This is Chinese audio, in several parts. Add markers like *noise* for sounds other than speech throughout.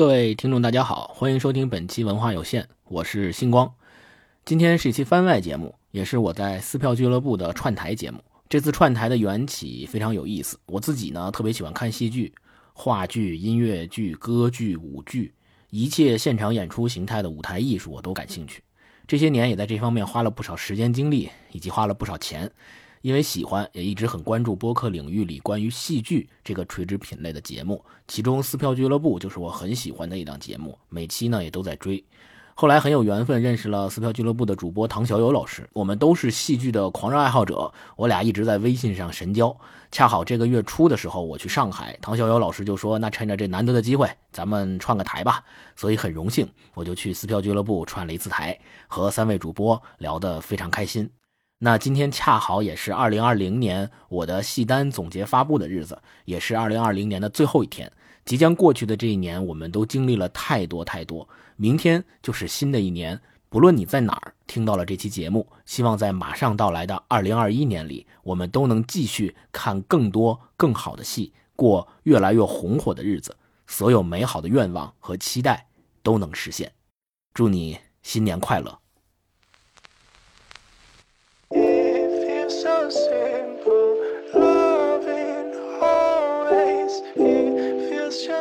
各位听众，大家好，欢迎收听本期文化有限，我是星光。今天是一期番外节目，也是我在撕票俱乐部的串台节目。这次串台的缘起非常有意思，我自己呢特别喜欢看戏剧、话剧、音乐剧、歌剧、舞剧，一切现场演出形态的舞台艺术我都感兴趣。这些年也在这方面花了不少时间精力，以及花了不少钱。因为喜欢，也一直很关注播客领域里关于戏剧这个垂直品类的节目，其中撕票俱乐部就是我很喜欢的一档节目，每期呢也都在追。后来很有缘分认识了撕票俱乐部的主播唐小友老师，我们都是戏剧的狂热爱好者，我俩一直在微信上神交。恰好这个月初的时候我去上海，唐小友老师就说：“那趁着这难得的机会，咱们串个台吧。”所以很荣幸，我就去撕票俱乐部串了一次台，和三位主播聊得非常开心。那今天恰好也是二零二零年我的戏单总结发布的日子，也是二零二零年的最后一天。即将过去的这一年，我们都经历了太多太多。明天就是新的一年，不论你在哪儿听到了这期节目，希望在马上到来的二零二一年里，我们都能继续看更多更好的戏，过越来越红火的日子。所有美好的愿望和期待都能实现。祝你新年快乐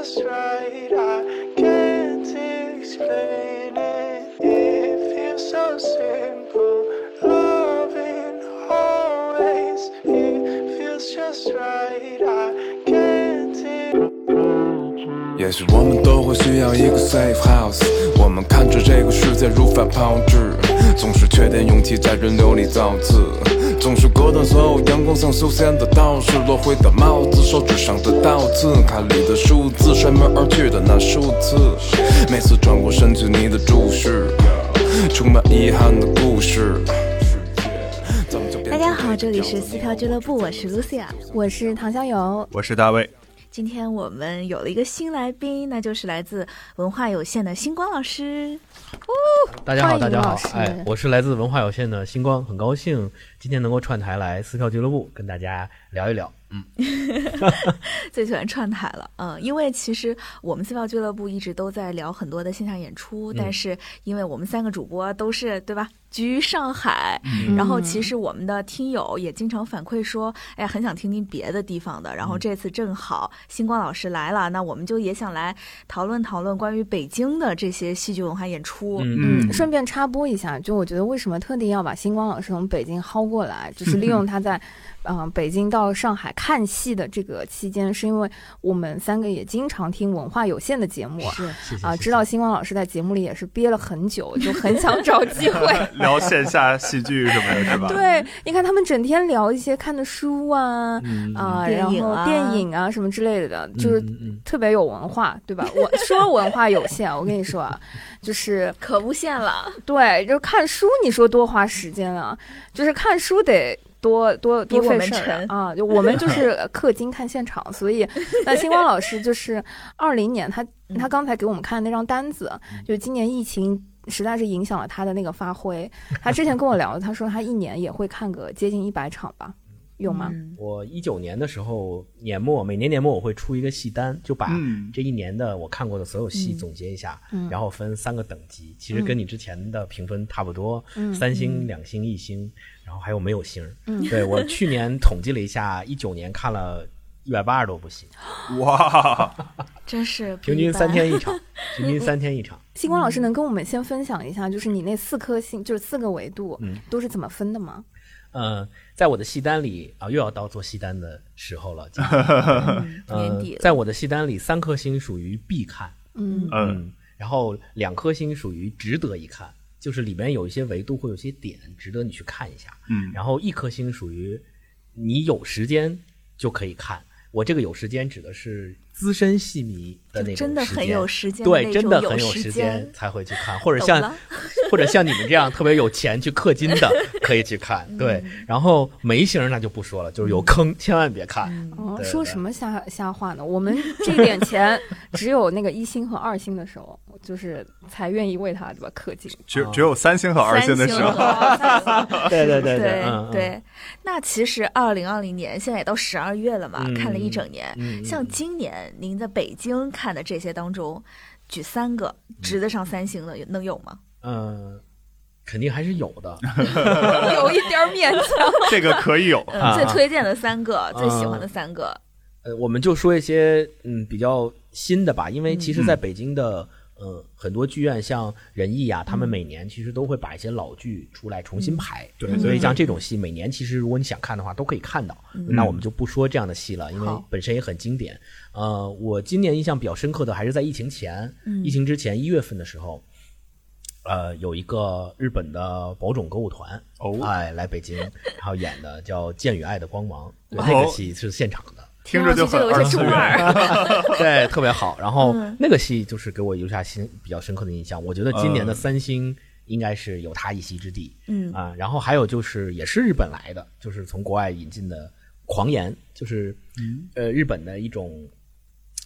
！just right. I can't explain it. It feels so simple. Loving always. It feels just right. I 也许我们都会需要一个 safe house。我们看着这个世界如法炮制，总是缺点勇气在人流里造次。总是隔断所有阳光像修仙的道士，落灰的帽子，手指上的倒刺，卡里的数字，摔门而去的那数字，每次转过身去，你的注视，充满遗憾的故事。大家好，这里是撕票俱乐部，我是 Lucia，我是唐小友，我是大卫。今天我们有了一个新来宾，那就是来自文化有限的星光老师。哦，大家好，大家好，哎，我是来自文化有限的星光，很高兴今天能够串台来撕票俱乐部跟大家聊一聊。嗯，*laughs* 最喜欢串台了。嗯，因为其实我们撕票俱乐部一直都在聊很多的线下演出，但是因为我们三个主播都是对吧？居上海，然后其实我们的听友也经常反馈说，哎，很想听听别的地方的。然后这次正好星光老师来了，那我们就也想来讨论讨论关于北京的这些戏剧文化演出。嗯，顺便插播一下，就我觉得为什么特地要把星光老师从北京薅过来，就是利用他在。嗯，北京到上海看戏的这个期间，是因为我们三个也经常听文化有限的节目，是啊，知道星光老师在节目里也是憋了很久，就很想找机会 *laughs* 聊线下戏剧什么的，是吧？*laughs* 对，你看他们整天聊一些看的书啊啊，然后电影啊什么之类的，就是特别有文化，对吧？我说文化有限，我跟你说啊，就是可无限了。对，就看书，你说多花时间啊？就是看书得。多多多费事儿啊！就我们就 *laughs* 是氪金看现场，所以那星光老师就是二零年，他他刚才给我们看的那张单子，就今年疫情实在是影响了他的那个发挥。他之前跟我聊，他说他一年也会看个接近一百场吧。有吗？我一九年的时候年末，每年年末我会出一个戏单，就把这一年的我看过的所有戏总结一下，然后分三个等级，其实跟你之前的评分差不多，三星、两星、一星，然后还有没有星。对我去年统计了一下，一九年看了一百八十多部戏，*laughs* 哇，真是平均三天一场，*laughs* 平均三天一场。星光老师能跟我们先分享一下，就是你那四颗星，就是四个维度，都是怎么分的吗？嗯，在我的戏单里啊，又要到做戏单的时候了。*laughs* 年底，在我的戏单里，三颗星属于必看，嗯嗯，然后两颗星属于值得一看，就是里边有一些维度或有些点值得你去看一下，嗯，然后一颗星属于你有时间就可以看。我这个有时间指的是资深戏迷的那种真的很有时间，对，真的很有时间才会去看，或者像。*laughs* 或者像你们这样特别有钱去氪金的，可以去看。对，*laughs* 然后眉形那就不说了，就是有坑，千万别看。哦，说什么瞎瞎话呢？我们这点钱 *laughs* 只有那个一星和二星的时候，就是才愿意为他对吧氪金。只只有三星和二星的时候。对对对对对。那其实二零二零年现在也到十二月了嘛，看了一整年。像今年您在北京看的这些当中。举三个值得上三星的，能有吗？嗯，肯定还是有的，*laughs* 有一点勉强。*laughs* 这个可以有，最推荐的三个，最喜欢的三个。呃，我们就说一些嗯比较新的吧，因为其实在北京的。呃，很多剧院像仁义啊，他们每年其实都会把一些老剧出来重新排，对，所以像这种戏，每年其实如果你想看的话，都可以看到。那我们就不说这样的戏了，因为本身也很经典。呃，我今年印象比较深刻的还是在疫情前，疫情之前一月份的时候，呃，有一个日本的宝冢歌舞团，哎，来北京，然后演的叫《剑与爱的光芒》，对那个戏是现场的。听着就很二次元，*laughs* *laughs* 对，特别好。然后那个戏就是给我留下心比较深刻的印象。我觉得今年的三星应该是有他一席之地。嗯啊，然后还有就是也是日本来的，就是从国外引进的《狂言》，就是呃日本的一种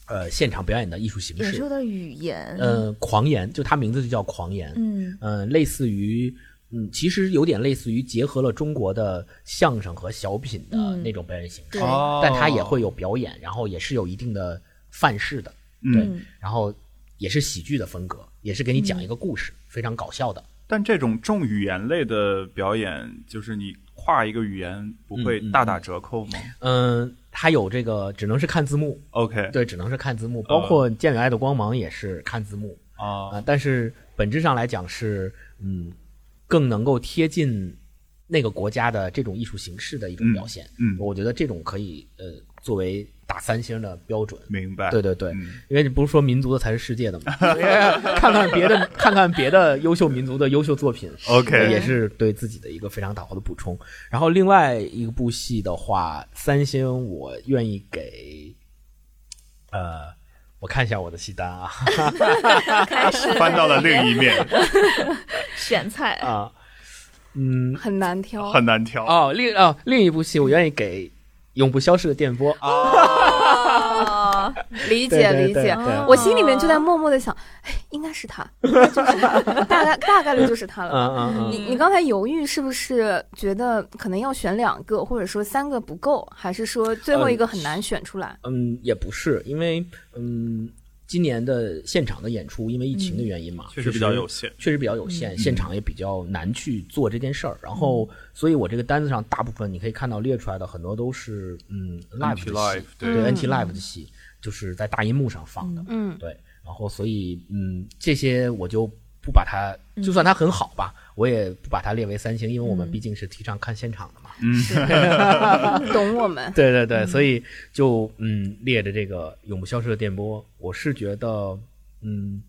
呃现场表演的艺术形式。说的语言，呃，狂言就它名字就叫狂言。嗯嗯，类似于。嗯，其实有点类似于结合了中国的相声和小品的那种表演形式，但它也会有表演，然后也是有一定的范式的，对，然后也是喜剧的风格，也是给你讲一个故事，非常搞笑的。但这种重语言类的表演，就是你跨一个语言不会大打折扣吗？嗯，它有这个，只能是看字幕。OK，对，只能是看字幕，包括《剑与爱的光芒》也是看字幕啊。但是本质上来讲是，嗯。更能够贴近那个国家的这种艺术形式的一种表现，嗯，我觉得这种可以呃作为打三星的标准。明白，对对对，因为你不是说民族的才是世界的嘛，*laughs* 看看别的，看看别的优秀民族的优秀作品，OK，也是对自己的一个非常大好的补充。然后另外一部戏的话，三星我愿意给，呃。我看一下我的戏单啊，*laughs* 开始。翻到了另一面，选菜。啊，嗯，很难挑，很难挑。哦。另哦，另一部戏我愿意给《永不消逝的电波》啊，理解理解，我心里面就在默默的想，哎，应该是他，就是他，大概大概率就是他了。你你刚才犹豫是不是觉得可能要选两个，或者说三个不够，还是说最后一个很难选出来？嗯，也不是，因为。嗯，今年的现场的演出，因为疫情的原因嘛，确实比较有限，确实比较有限，现场也比较难去做这件事儿。然后，所以我这个单子上大部分你可以看到列出来的很多都是嗯 live 的戏，对 NT live 的戏，就是在大银幕上放的。嗯，对。然后，所以嗯，这些我就不把它，就算它很好吧。我也不把它列为三星，因为我们毕竟是提倡看现场的嘛。嗯，*laughs* 懂我们。对对对，所以就嗯列着这个永不消失的电波，我是觉得嗯，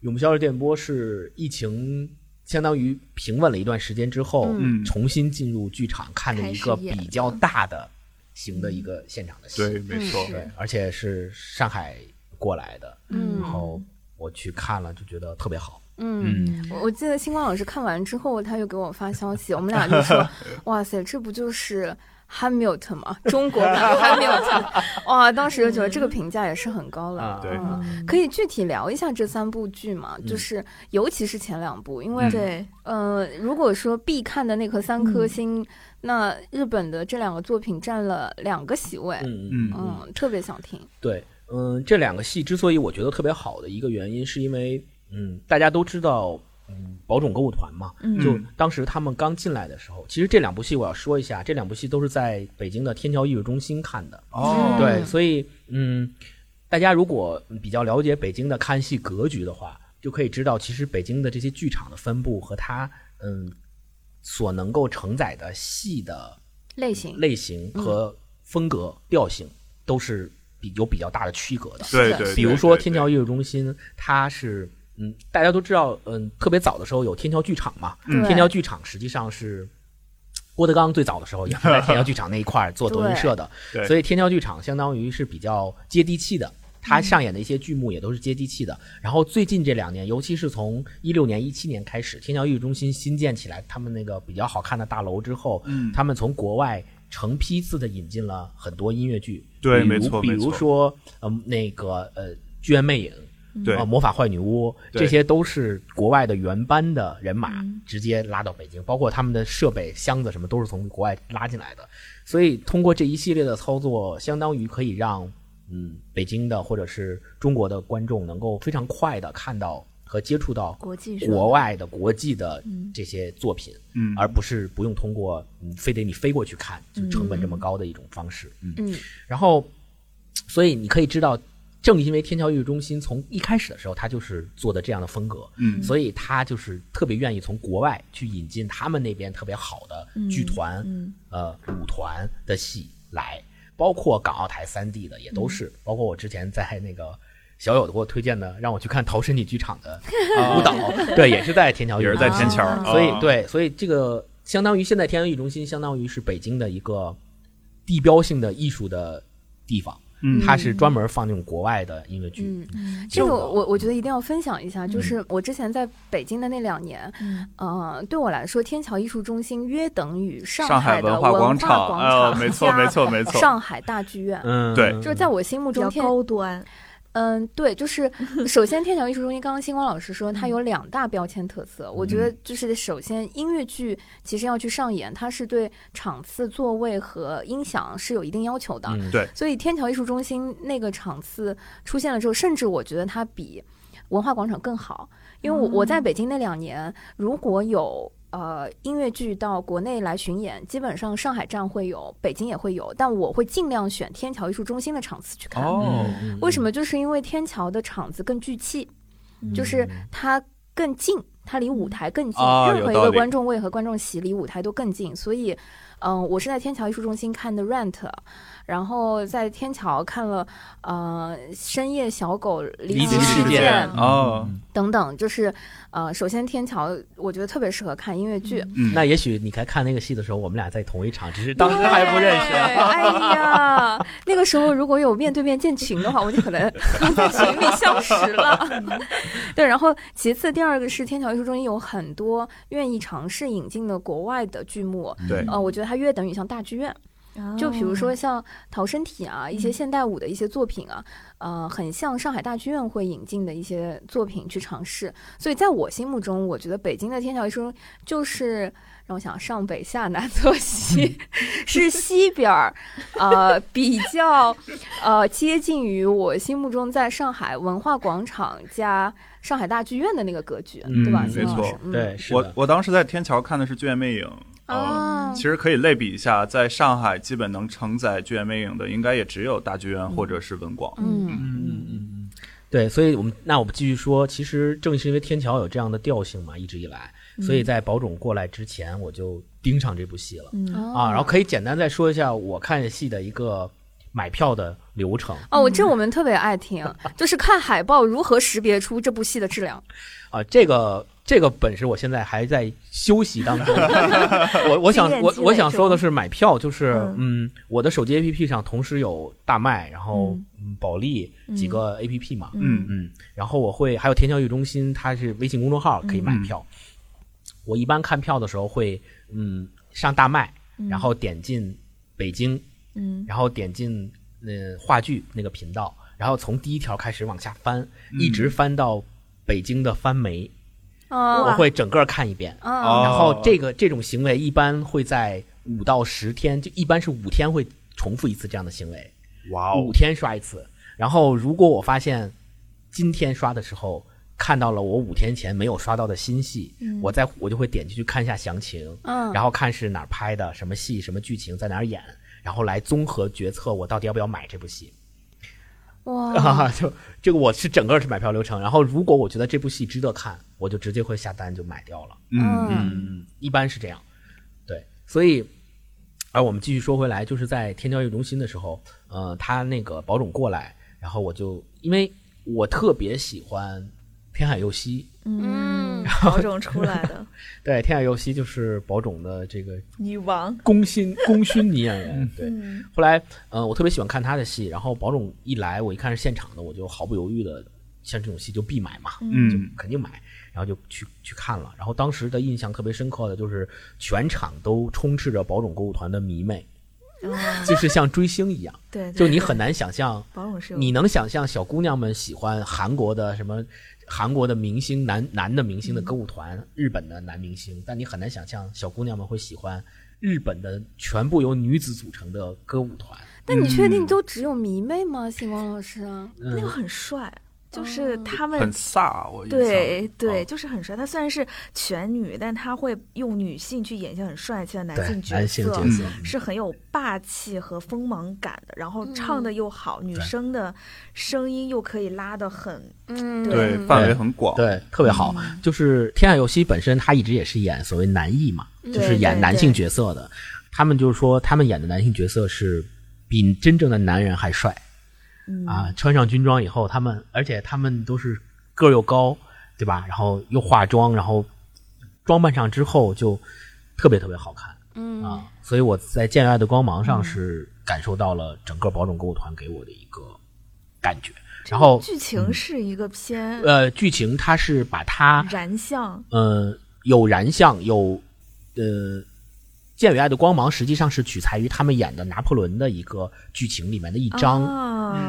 永不消失电波是疫情相当于平稳了一段时间之后，嗯，重新进入剧场看的一个比较大的型的一个现场的戏。对，没错。对，而且是上海过来的，嗯，然后我去看了，就觉得特别好。嗯，我我记得星光老师看完之后，他又给我发消息，我们俩就说：“ *laughs* 哇塞，这不就是汉密尔顿吗？*laughs* 中国版汉密尔顿。”哇，当时就觉得这个评价也是很高了。对，可以具体聊一下这三部剧吗？就是尤其是前两部，因为对，呃，如果说必看的那颗三颗星，那日本的这两个作品占了两个席位。嗯嗯嗯，特别想听。对，嗯，这两个戏之所以我觉得特别好的一个原因，是因为。嗯，大家都知道，嗯，宝冢歌舞团嘛，就当时他们刚进来的时候，其实这两部戏我要说一下，这两部戏都是在北京的天桥艺术中心看的。哦，对，所以嗯，大家如果比较了解北京的看戏格局的话，就可以知道，其实北京的这些剧场的分布和它嗯所能够承载的戏的类型、类型和风格调性都是比有比较大的区隔的。对对，比如说天桥艺术中心，它是。嗯，大家都知道，嗯，特别早的时候有天桥剧场嘛。天桥剧场实际上是郭德纲最早的时候也是在天桥剧场那一块做 *laughs* 德云社的，所以天桥剧场相当于是比较接地气的。他上演的一些剧目也都是接地气的。然后最近这两年，尤其是从一六年、一七年开始，天桥艺术中心新建起来，他们那个比较好看的大楼之后，嗯，他们从国外成批次的引进了很多音乐剧，对，没错，比如说，嗯，那个呃，剧院魅影。对，魔法坏女巫，这些都是国外的原班的人马直接拉到北京，包括他们的设备、箱子什么都是从国外拉进来的。所以通过这一系列的操作，相当于可以让嗯北京的或者是中国的观众能够非常快的看到和接触到国际国外的国际的这些作品，嗯，而不是不用通过嗯非得你飞过去看，就成本这么高的一种方式，嗯嗯，然后所以你可以知道。正因为天桥艺术中心从一开始的时候，他就是做的这样的风格，嗯，所以他就是特别愿意从国外去引进他们那边特别好的剧团、呃舞团的戏来，包括港澳台三地的也都是，包括我之前在那个小友给我推荐的，让我去看陶身体剧场的 *laughs* 舞蹈，*laughs* 对，也是在天桥，也是在天桥，所以对，所以这个相当于现在天桥艺术中心相当于是北京的一个地标性的艺术的地方。嗯，他是专门放那种国外的音乐剧。嗯，这个我我觉得一定要分享一下，就是我之前在北京的那两年，嗯，对我来说，天桥艺术中心约等于上海的文化广场，没错没错没错，上海大剧院，嗯，对，就是在我心目中高端。嗯，对，就是 *laughs* 首先天桥艺术中心，刚刚星光老师说它有两大标签特色，我觉得就是首先音乐剧其实要去上演，它是对场次、座位和音响是有一定要求的。对，所以天桥艺术中心那个场次出现了之后，甚至我觉得它比文化广场更好，因为我我在北京那两年，如果有。呃，音乐剧到国内来巡演，基本上上海站会有，北京也会有，但我会尽量选天桥艺术中心的场次去看。哦，为什么？就是因为天桥的场子更聚气，就是它更近，它离舞台更近，任何一个观众位和观众席离舞台都更近，所以，嗯，我是在天桥艺术中心看的《Rent》。然后在天桥看了，呃，深夜小狗离奇事件哦，等等，就是，呃，首先天桥我觉得特别适合看音乐剧。嗯，那也许你在看那个戏的时候，我们俩在同一场，只是当时还不认识。哎呀，那个时候如果有面对面建群的话，我就可能 *laughs* 在群里消失了。*laughs* 对，然后其次第二个是天桥艺术中心有很多愿意尝试引进的国外的剧目。对，呃，我觉得它约等于像大剧院。就比如说像逃生体啊，一些现代舞的一些作品啊，呃，很像上海大剧院会引进的一些作品去尝试。所以在我心目中，我觉得北京的天桥艺术就是让我想上北下南左西，是西边儿，呃，比较呃接近于我心目中在上海文化广场加上海大剧院的那个格局，对吧？没错，对，我我当时在天桥看的是《剧院魅影》。啊，其实可以类比一下，在上海基本能承载剧院魅影的，应该也只有大剧院或者是文广。嗯嗯嗯嗯，对，所以我们那我们继续说，其实正是因为天桥有这样的调性嘛，一直以来，所以在宝冢过来之前，我就盯上这部戏了。啊，然后可以简单再说一下我看戏的一个买票的流程。哦，这我们特别爱听，就是看海报如何识别出这部戏的质量。啊，这个。这个本事我现在还在休息当中。*laughs* 我我想我我想说的是买票，就是嗯，我的手机 APP 上同时有大麦，然后保利几个 APP 嘛，嗯。嗯，然后我会还有天桥艺术中心，它是微信公众号可以买票。我一般看票的时候会嗯上大麦，然后点进北京，嗯，然后点进呃话剧那个频道，然后从第一条开始往下翻，一直翻到北京的翻媒。我会整个看一遍，然后这个这种行为一般会在五到十天，就一般是五天会重复一次这样的行为。哇哦，五天刷一次。然后如果我发现今天刷的时候看到了我五天前没有刷到的新戏，我再我就会点进去看一下详情，嗯然后看是哪儿拍的，什么戏，什么剧情，在哪儿演，然后来综合决策我到底要不要买这部戏。哇，*laughs* 就这个我是整个是买票流程，然后如果我觉得这部戏值得看，我就直接会下单就买掉了。嗯嗯，一般是这样。对，所以，而我们继续说回来，就是在天交易中心的时候，呃，他那个保种过来，然后我就因为我特别喜欢天海佑希。嗯，保种出来的，*laughs* 对，天海佑希就是宝种的这个女王，功勋 *laughs* 功勋女演员。对，后来，呃，我特别喜欢看她的戏，然后宝种一来，我一看是现场的，我就毫不犹豫的，像这种戏就必买嘛，嗯，就肯定买，然后就去去看了。然后当时的印象特别深刻的就是全场都充斥着宝种歌舞团的迷妹，*laughs* 就是像追星一样，对，就你很难想象，你能想象小姑娘们喜欢韩国的什么？韩国的明星男男的明星的歌舞团，日本的男明星，但你很难想象小姑娘们会喜欢日本的全部由女子组成的歌舞团。但你确定都只有迷妹吗？星光老师，那个很帅。就是他们很飒，我对对，就是很帅。他虽然是全女，但他会用女性去演一些很帅气的男性角色，是很有霸气和锋芒感的。然后唱的又好，女生的声音又可以拉的很，嗯，对，范围很广，对，特别好。就是天海佑希本身他一直也是演所谓男艺嘛，就是演男性角色的。他们就是说，他们演的男性角色是比真正的男人还帅。啊，穿上军装以后，他们而且他们都是个又高，对吧？然后又化妆，然后装扮上之后就特别特别好看。嗯啊，所以我在《见爱的光芒》上是感受到了整个宝冢歌舞团给我的一个感觉。然后剧情是一个偏呃，剧情它是把它燃相，呃，有燃相，有呃。《剑与爱的光芒》实际上是取材于他们演的拿破仑的一个剧情里面的一章，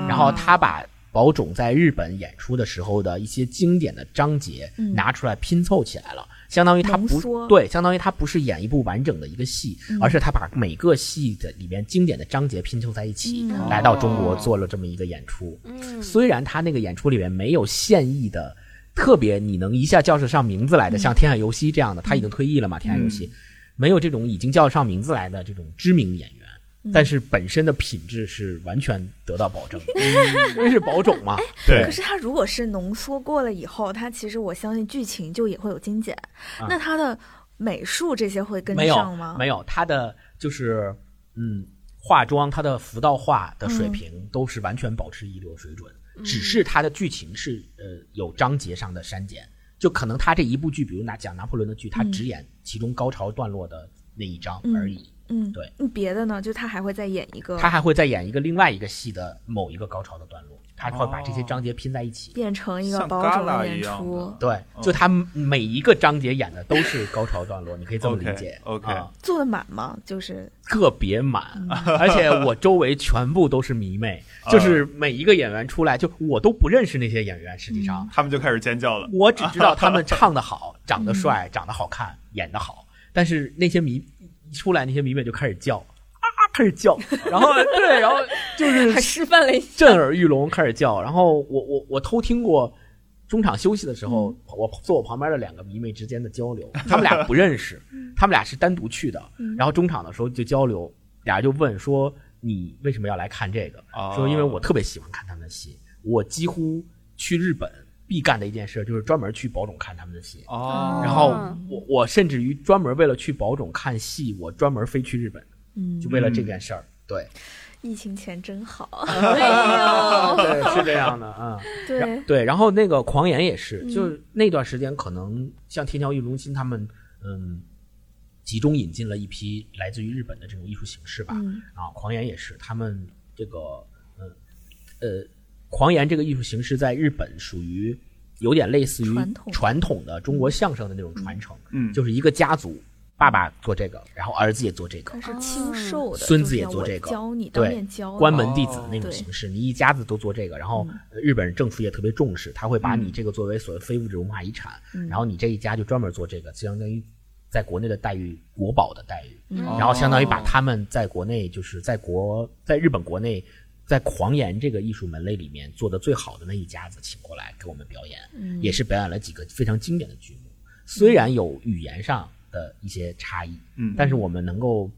然后他把宝冢在日本演出的时候的一些经典的章节拿出来拼凑起来了，相当于他不对，相当于他不是演一部完整的一个戏，而是他把每个戏的里面经典的章节拼凑在一起，来到中国做了这么一个演出。虽然他那个演出里面没有现役的特别你能一下叫得上名字来的，像天海佑希这样的，他已经退役了嘛？天海佑希。没有这种已经叫上名字来的这种知名演员，但是本身的品质是完全得到保证，*laughs* 因为是保种嘛。对。可是他如果是浓缩过了以后，他其实我相信剧情就也会有精简。那他的美术这些会跟上吗？没有，他的就是嗯，化妆，他的服道化的水平都是完全保持一流水准，只是他的剧情是呃有章节上的删减。就可能他这一部剧，比如拿讲拿破仑的剧，他只演其中高潮段落的那一章而已。嗯，对。别的呢？就他还会再演一个，他还会再演一个另外一个戏的某一个高潮的段落。他会把这些章节拼在一起，变成一个包种演出。对，就他每一个章节演的都是高潮段落，你可以这么理解。OK，做的满吗？就是特别满，*laughs* 而且我周围全部都是迷妹，就是每一个演员出来，就我都不认识那些演员，实际上他们就开始尖叫了。我只知道他们 *laughs* 唱的好，长得帅，长得好看，演的好，但是那些迷一出来，那些迷妹就开始叫。开始叫，*laughs* 然后对，然后就是还示范了一下，震耳欲聋，开始叫。然后我我我偷听过中场休息的时候，我坐我旁边的两个迷妹之间的交流，*laughs* 他们俩不认识，他们俩是单独去的。然后中场的时候就交流，俩人就问说：“你为什么要来看这个？”说：“因为我特别喜欢看他们的戏，我几乎去日本必干的一件事就是专门去宝冢看他们的戏。哦，然后我我甚至于专门为了去宝冢看戏，我专门飞去日本。”嗯，就为了这件事儿，对，疫情前真好，*laughs* 对，是这样的啊，对。对，然后那个狂言也是，就那段时间可能像天桥艺术中心他们，嗯，集中引进了一批来自于日本的这种艺术形式吧，啊，狂言也是，他们这个，嗯，呃，狂言这个艺术形式在日本属于有点类似于传统。的中国相声的那种传承，嗯，就是一个家族。爸爸做这个，然后儿子也做这个，是亲授的。孙子也做这个，教你对，教关门弟子的那种形式，你一家子都做这个。然后日本政府也特别重视，他会把你这个作为所谓非物质文化遗产，然后你这一家就专门做这个，相当于在国内的待遇国宝的待遇。然后相当于把他们在国内就是在国在日本国内在狂言这个艺术门类里面做的最好的那一家子请过来给我们表演，也是表演了几个非常经典的剧目，虽然有语言上。的一些差异，嗯，但是我们能够，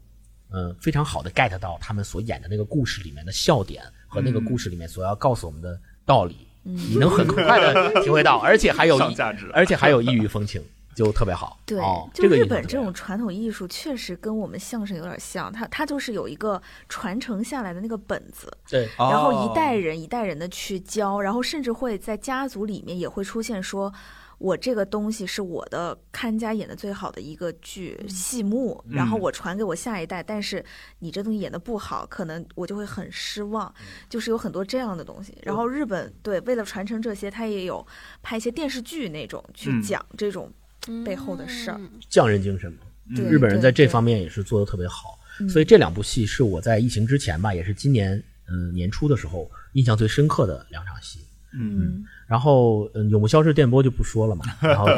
嗯，非常好的 get 到他们所演的那个故事里面的笑点和那个故事里面所要告诉我们的道理，你能很快的体会到，而且还有价值，而且还有异域风情，就特别好。对，就日本这种传统艺术确实跟我们相声有点像，它它就是有一个传承下来的那个本子，对，然后一代人一代人的去教，然后甚至会在家族里面也会出现说。我这个东西是我的看家演的最好的一个剧戏目，然后我传给我下一代。但是你这东西演的不好，可能我就会很失望。就是有很多这样的东西。然后日本对为了传承这些，他也有拍一些电视剧那种去讲这种背后的事儿。匠人精神嘛，日本人在这方面也是做的特别好。所以这两部戏是我在疫情之前吧，也是今年嗯年初的时候印象最深刻的两场戏。嗯。然后，嗯，永不消失电波就不说了嘛。然后，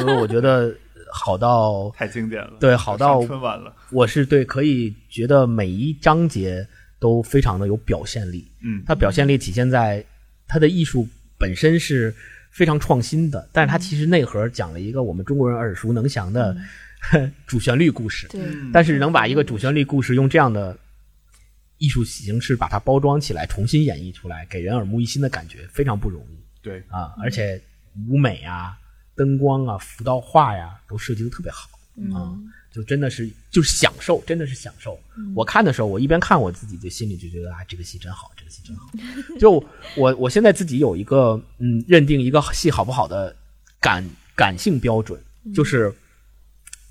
因为我觉得好到 *laughs* 太经典了，对，好到春晚了。我是对，可以觉得每一章节都非常的有表现力。嗯，它表现力体现在它的艺术本身是非常创新的，但是它其实内核讲了一个我们中国人耳熟能详的 *laughs* 主旋律故事。对，但是能把一个主旋律故事用这样的艺术形式把它包装起来，重新演绎出来，给人耳目一新的感觉，非常不容易。对啊，而且舞美啊、灯光啊、浮道画呀，都设计的特别好啊，就真的是就是享受，真的是享受。我看的时候，我一边看我自己，就心里就觉得啊，这个戏真好，这个戏真好。就我我现在自己有一个嗯，认定一个戏好不好的感感性标准，就是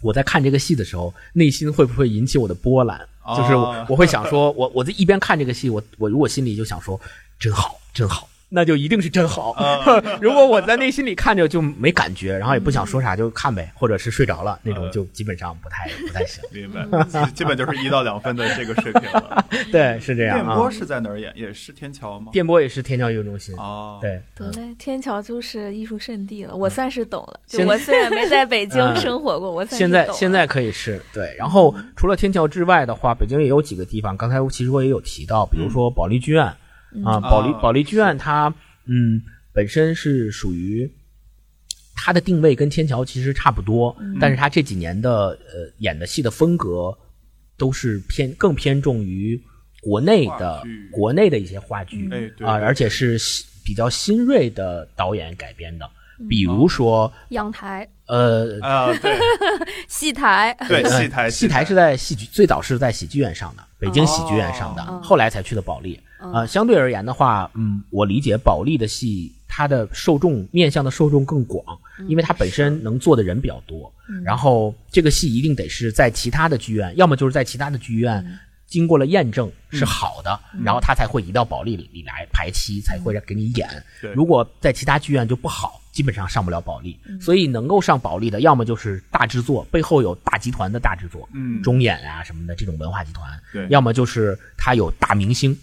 我在看这个戏的时候，内心会不会引起我的波澜？就是我会想说，我我在一边看这个戏，我我如果心里就想说，真好，真好。那就一定是真好。*laughs* 如果我在内心里看着就没感觉，然后也不想说啥，就看呗，或者是睡着了那种，就基本上不太不太行。*laughs* 明白，基本就是一到两分的这个水平了。*laughs* 对，是这样。电波是在哪儿演？也是天桥吗？电波也是天桥艺术中心。哦，对。得嘞，天桥就是艺术圣地了。我算是懂了。我虽然没在北京生活过，我现在现在可以是对。然后除了天桥之外的话，北京也有几个地方。刚才其实我也有提到，比如说保利剧院。啊，保利保利剧院它嗯本身是属于它的定位跟天桥其实差不多，但是它这几年的呃演的戏的风格都是偏更偏重于国内的国内的一些话剧啊，而且是比较新锐的导演改编的，比如说阳台。呃啊对。*laughs* 戏台。对戏台戏台。是在戏剧最早是在喜剧院上的，北京喜剧院上的，后来才去的保利。呃，相对而言的话，嗯，我理解保利的戏，它的受众面向的受众更广，因为它本身能做的人比较多。然后这个戏一定得是在其他的剧院，要么就是在其他的剧院经过了验证是好的，然后它才会移到保利里里来排期，才会给你演。如果在其他剧院就不好，基本上上不了保利。所以能够上保利的，要么就是大制作，背后有大集团的大制作，嗯，中演啊什么的这种文化集团。要么就是它有大明星。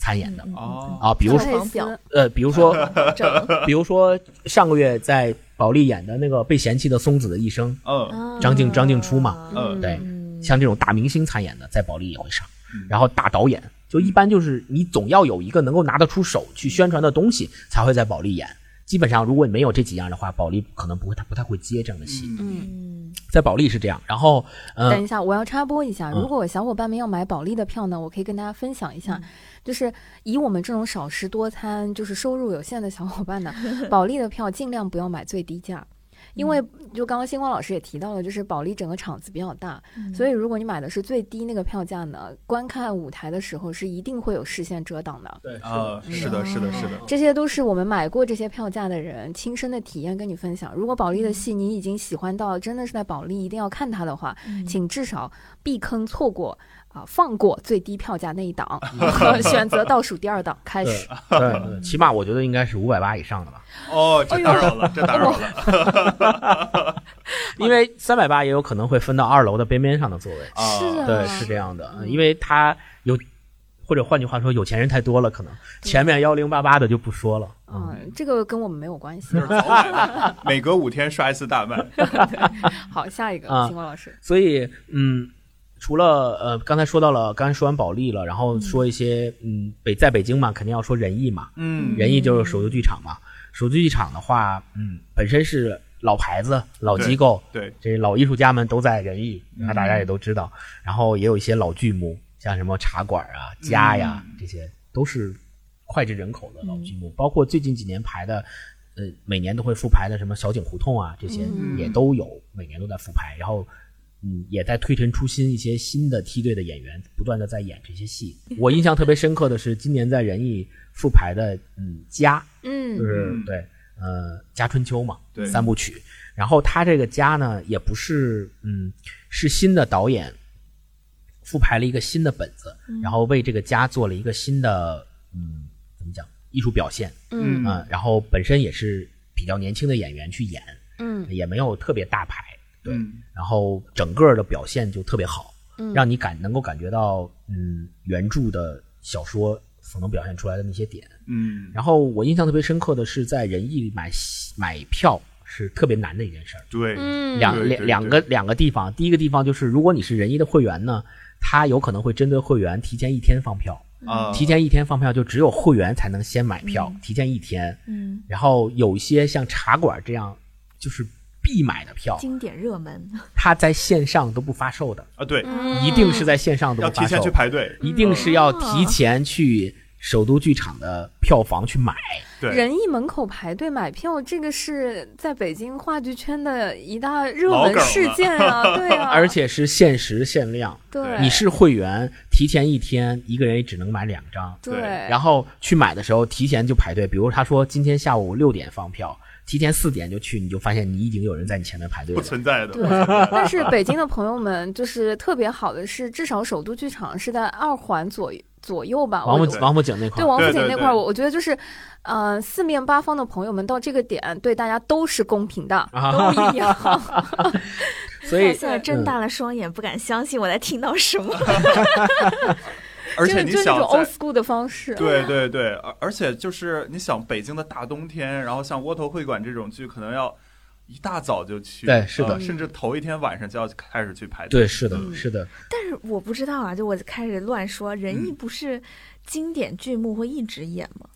参演的。哦。啊，比如说呃，比如说，*laughs* 比如说上个月在保利演的那个被嫌弃的松子的一生，嗯，张静张静初嘛，嗯，对，像这种大明星参演的，在保利也会上，然后大导演就一般就是你总要有一个能够拿得出手去宣传的东西，才会在保利演。基本上如果你没有这几样的话，保利可能不会他不太会接这样的戏。嗯，在保利是这样。然后，呃等一下，我要插播一下，如果小伙伴们要买保利的票呢，我可以跟大家分享一下。就是以我们这种少食多餐、就是收入有限的小伙伴呢，*laughs* 保利的票尽量不要买最低价，因为就刚刚星光老师也提到了，就是保利整个场子比较大，所以如果你买的是最低那个票价呢，观看舞台的时候是一定会有视线遮挡的。对啊，是的，是的，是的，这些都是我们买过这些票价的人亲身的体验跟你分享。如果保利的戏你已经喜欢到真的是在保利一定要看它的话，请至少避坑错过。啊，放过最低票价那一档，*laughs* 选择倒数第二档开始。对，起码我觉得应该是五百八以上的吧。哦，这打扰了，这打扰了。*laughs* *laughs* 因为三百八也有可能会分到二楼的边边上的座位。是，对，是这样的。因为他有，或者换句话说，有钱人太多了，可能前面幺零八八的就不说了。嗯，这个跟我们没有关系。每隔五天刷一次大麦。好，下一个，星光老师。所以，嗯。除了呃，刚才说到了，刚才说完保利了，然后说一些嗯，北在北京嘛，肯定要说仁义嘛，嗯，仁义就是首都剧场嘛。首都剧场的话，嗯，本身是老牌子、老机构，对，这老艺术家们都在仁义，那大家也都知道。然后也有一些老剧目，像什么茶馆啊、家呀，这些都是脍炙人口的老剧目。包括最近几年排的，呃，每年都会复排的什么小井胡同啊，这些也都有，每年都在复排。然后。嗯，也在推陈出新，一些新的梯队的演员不断的在演这些戏。*laughs* 我印象特别深刻的是今年在仁义复排的，嗯，家，嗯，就是对，呃，家春秋嘛，对，三部曲。然后他这个家呢，也不是，嗯，是新的导演复排了一个新的本子，然后为这个家做了一个新的，嗯，怎么讲，艺术表现，嗯，然后本身也是比较年轻的演员去演，嗯，也没有特别大牌。对，然后整个的表现就特别好，让你感能够感觉到，嗯，原著的小说所能表现出来的那些点，嗯。然后我印象特别深刻的是在仁义买买票是特别难的一件事儿。对，两两两个两个地方，第一个地方就是如果你是仁义的会员呢，他有可能会针对会员提前一天放票。啊，提前一天放票，就只有会员才能先买票，提前一天。嗯，然后有一些像茶馆这样，就是必买的票，经典热门，它在线上都不发售的。啊，对，一定是在线上都要提前去排队，一定是要提前去。首都剧场的票房去买，对。仁义门口排队买票，这个是在北京话剧圈的一大热门事件啊！对啊，*laughs* 而且是限时限量。对，你是会员，提前一天一个人也只能买两张。对，然后去买的时候提前就排队，比如他说今天下午六点放票，提前四点就去，你就发现你已经有人在你前面排队了。不存在的。对，但是北京的朋友们就是特别好的是，至少首都剧场是在二环左右。左右吧，王府王府井那块，对王府井那块，我我觉得就是，呃，四面八方的朋友们到这个点，对大家都是公平的，都一样。*laughs* *laughs* 所以现在睁大了双眼，不敢相信我在听到什么。*laughs* 而且你想，old school 的方式，对对对，而而且就是你想，北京的大冬天，然后像窝头会馆这种剧，可能要。一大早就去，对，是的，甚至头一天晚上就要开始去排队。对，是的，是的。但是我不知道啊，就我开始乱说，仁义不是经典剧目会一直演吗？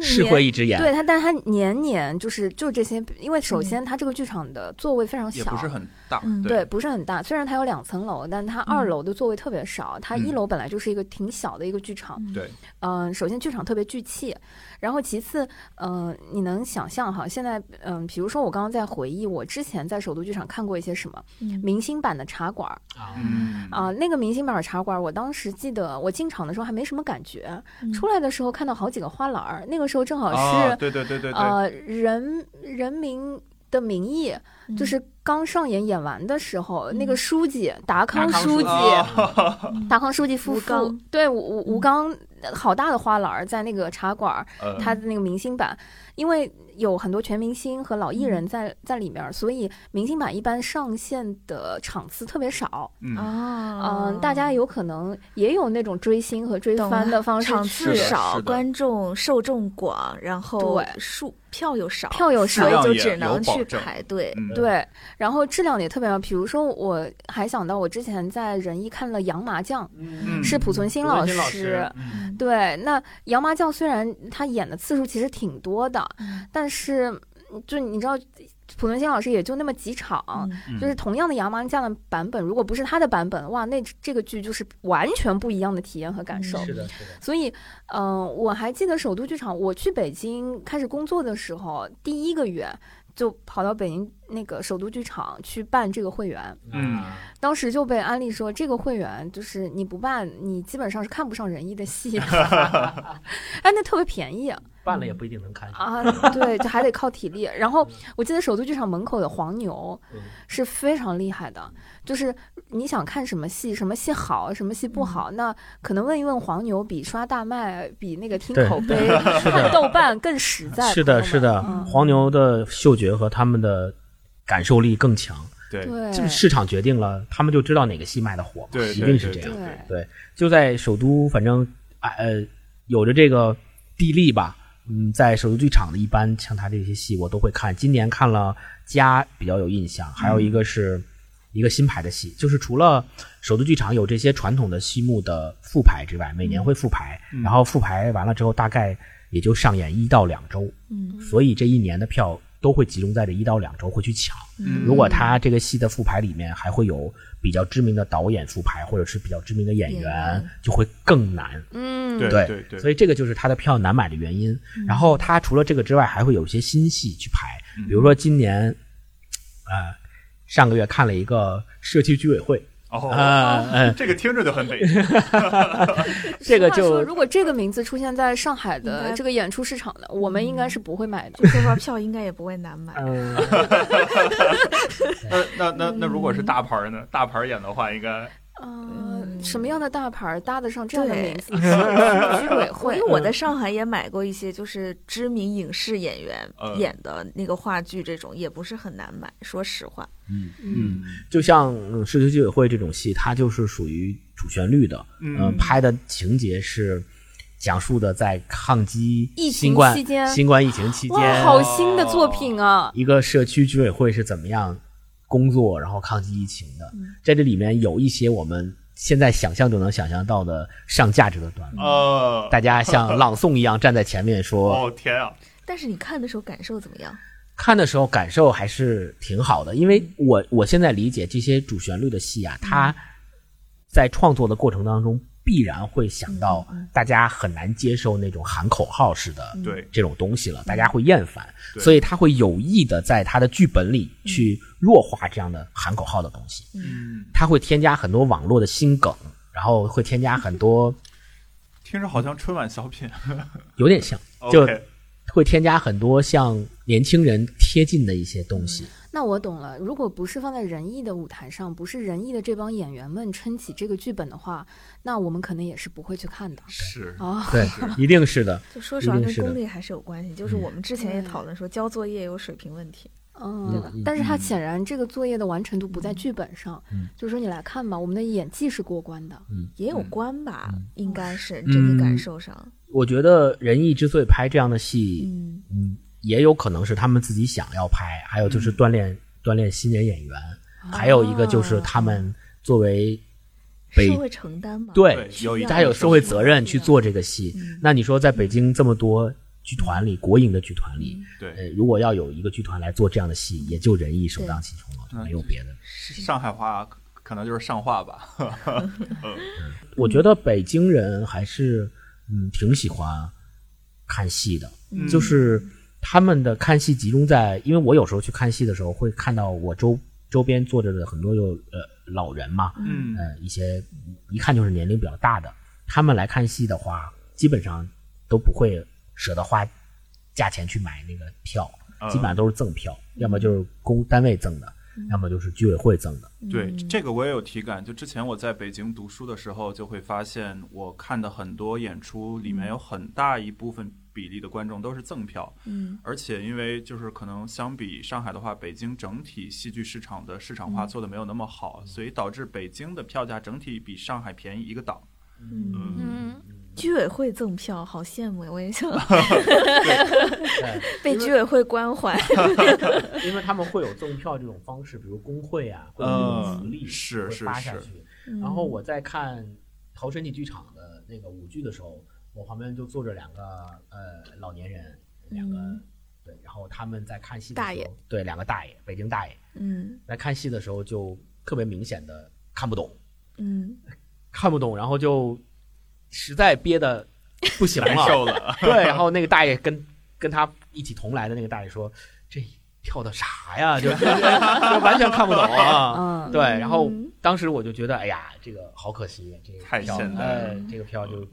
是会一直演，对他，但是他年年就是就这些，因为首先他这个剧场的座位非常小，不是很大，对，不是很大。虽然它有两层楼，但它二楼的座位特别少，它一楼本来就是一个挺小的一个剧场。对，嗯，首先剧场特别聚气，然后其次，嗯，你能想象哈，现在，嗯，比如说我刚刚在回忆我之前在首都剧场看过一些什么明星版的茶馆啊，啊，那个明星版的茶馆，我当时记得我进场的时候还没什么感觉，出来的时候看到好几个花篮儿，那个。时候正好是对对对对呃人人民的名义就是刚上演演完的时候，那个书记达康书记，达康书记夫妇对吴吴刚好大的花篮在那个茶馆，他的那个明星版，因为。有很多全明星和老艺人在在里面，所以明星版一般上线的场次特别少。啊，嗯，大家有可能也有那种追星和追番的方式，场次少，观众受众广，然后数票又少，票又少，所以就只能去排队。对，然后质量也特别好。比如说，我还想到我之前在仁义看了《洋麻将》，是濮存昕老师。对，那《洋麻将》虽然他演的次数其实挺多的，但但是，就你知道，濮存昕老师也就那么几场，就是同样的《杨芒将》的版本，如果不是他的版本，哇，那这个剧就是完全不一样的体验和感受。是的，是的。所以，嗯，我还记得首都剧场，我去北京开始工作的时候，第一个月。就跑到北京那个首都剧场去办这个会员，嗯，当时就被安利说这个会员就是你不办，你基本上是看不上仁义的戏，*laughs* 哎，那特别便宜，办了也不一定能看啊，对，就还得靠体力。然后我记得首都剧场门口的黄牛是非常厉害的。就是你想看什么戏，什么戏好，什么戏不好，那可能问一问黄牛，比刷大麦，比那个听口 *laughs* 碑、看豆瓣更实在。是的，是的，黄牛的嗅觉和他们的感受力更强。对，就是市场决定了，他们就知道哪个戏卖的火，一定是这样。对，就在首都，反正呃，有着这个地利吧。嗯，在首都剧场的一般像他这些戏，我都会看。今年看了《家》，比较有印象，还有一个是。一个新排的戏，就是除了首都剧场有这些传统的戏目的复排之外，每年会复排，然后复排完了之后，大概也就上演一到两周，嗯，所以这一年的票都会集中在这一到两周会去抢。如果他这个戏的复排里面还会有比较知名的导演复排，或者是比较知名的演员，就会更难。嗯，对对对，所以这个就是他的票难买的原因。然后他除了这个之外，还会有一些新戏去排，比如说今年，啊。上个月看了一个社区居委会哦，嗯，这个听着就很北京。*laughs* 这个就如果这个名字出现在上海的这个演出市场的，我们应该是不会买的。说实话，票应该也不会难买。那那那那，如果是大牌呢？大牌演的话，应该。嗯，什么样的大牌搭得上这样的名字？居委会。*laughs* 因为我在上海也买过一些，就是知名影视演员演的那个话剧，这种也不是很难买。说实话，嗯嗯，就像社区居委会这种戏，它就是属于主旋律的，嗯，拍的情节是。讲述的在抗击疫情冠期间，新冠疫情期间，好新的作品啊！一个社区居委会是怎么样工作，然后抗击疫情的，在这里面有一些我们现在想象都能想象到的上价值的段落，呃，大家像朗诵一样站在前面说，*laughs* 哦天啊！但是你看的时候感受怎么样？看的时候感受还是挺好的，因为我我现在理解这些主旋律的戏啊，它在创作的过程当中必然会想到大家很难接受那种喊口号式的对。这种东西了，大家会厌烦，所以他会有意的在他的剧本里去弱化这样的喊口号的东西，嗯，他会添加很多网络的新梗，然后会添加很多听着好像春晚小品。*laughs* 有点像，*laughs* 就会添加很多像年轻人贴近的一些东西。那我懂了，如果不是放在仁义的舞台上，不是仁义的这帮演员们撑起这个剧本的话，那我们可能也是不会去看的是啊。*laughs* 对，一定是的。就说实话，跟功力还是有关系。就是我们之前也讨论说，交作业有水平问题。嗯，但是他显然这个作业的完成度不在剧本上，嗯就是说你来看吧，我们的演技是过关的，也有关吧，应该是嗯整体感受上。我觉得仁义之所以拍这样的戏，嗯嗯，也有可能是他们自己想要拍，还有就是锻炼、锻炼新人演员，还有一个就是他们作为北社会承担嘛。对对有一他有社会责任去做这个戏。嗯那你说在北京这么多剧团里，国营的剧团里，对，呃，如果要有一个剧团来做这样的戏，也就仁义首当其冲了，没有别的。上海话可能就是上话吧。*laughs* *laughs* 我觉得北京人还是嗯挺喜欢看戏的，嗯就是他们的看戏集中在，因为我有时候去看戏的时候会看到我周周边坐着的很多有呃老人嘛，嗯。呃一些一看就是年龄比较大的，他们来看戏的话，基本上都不会舍得花价钱去买那个票，嗯。基本上都是赠票，要么就是公单位赠的，要么就是居委会赠的。对，这个我也有体感。就之前我在北京读书的时候，就会发现我看的很多演出里面有很大一部分比例的观众都是赠票，嗯。而且因为就是可能相比上海的话，北京整体戏剧市场的市场化做的没有那么好，所以导致北京的票价整体比上海便宜一个档。嗯，嗯，居委会赠票，好羡慕呀！我也想。*laughs* 对。被居委会关怀。*laughs* 因为他们会有赠票这种方式，比如工会啊，会有这种福利，嗯是是是发下去。然后我在看陶身体剧场的那个舞剧的时候，我旁边就坐着两个呃老年人，两个、对，然后他们在看戏的时候，大爷。对，两个大爷，北京大爷。嗯。在看戏的时候就特别明显的看不懂，嗯，看不懂，然后就实在憋的不行难了，*laughs* 受了，*laughs* 对，然后那个大爷跟跟他一起同来的那个大爷说：“这跳的啥呀？就就 *laughs* 就完全看不懂啊。”嗯对，然后嗯当时我就觉得，哎呀，这个好可惜，这个太票，现代了哎，这个票就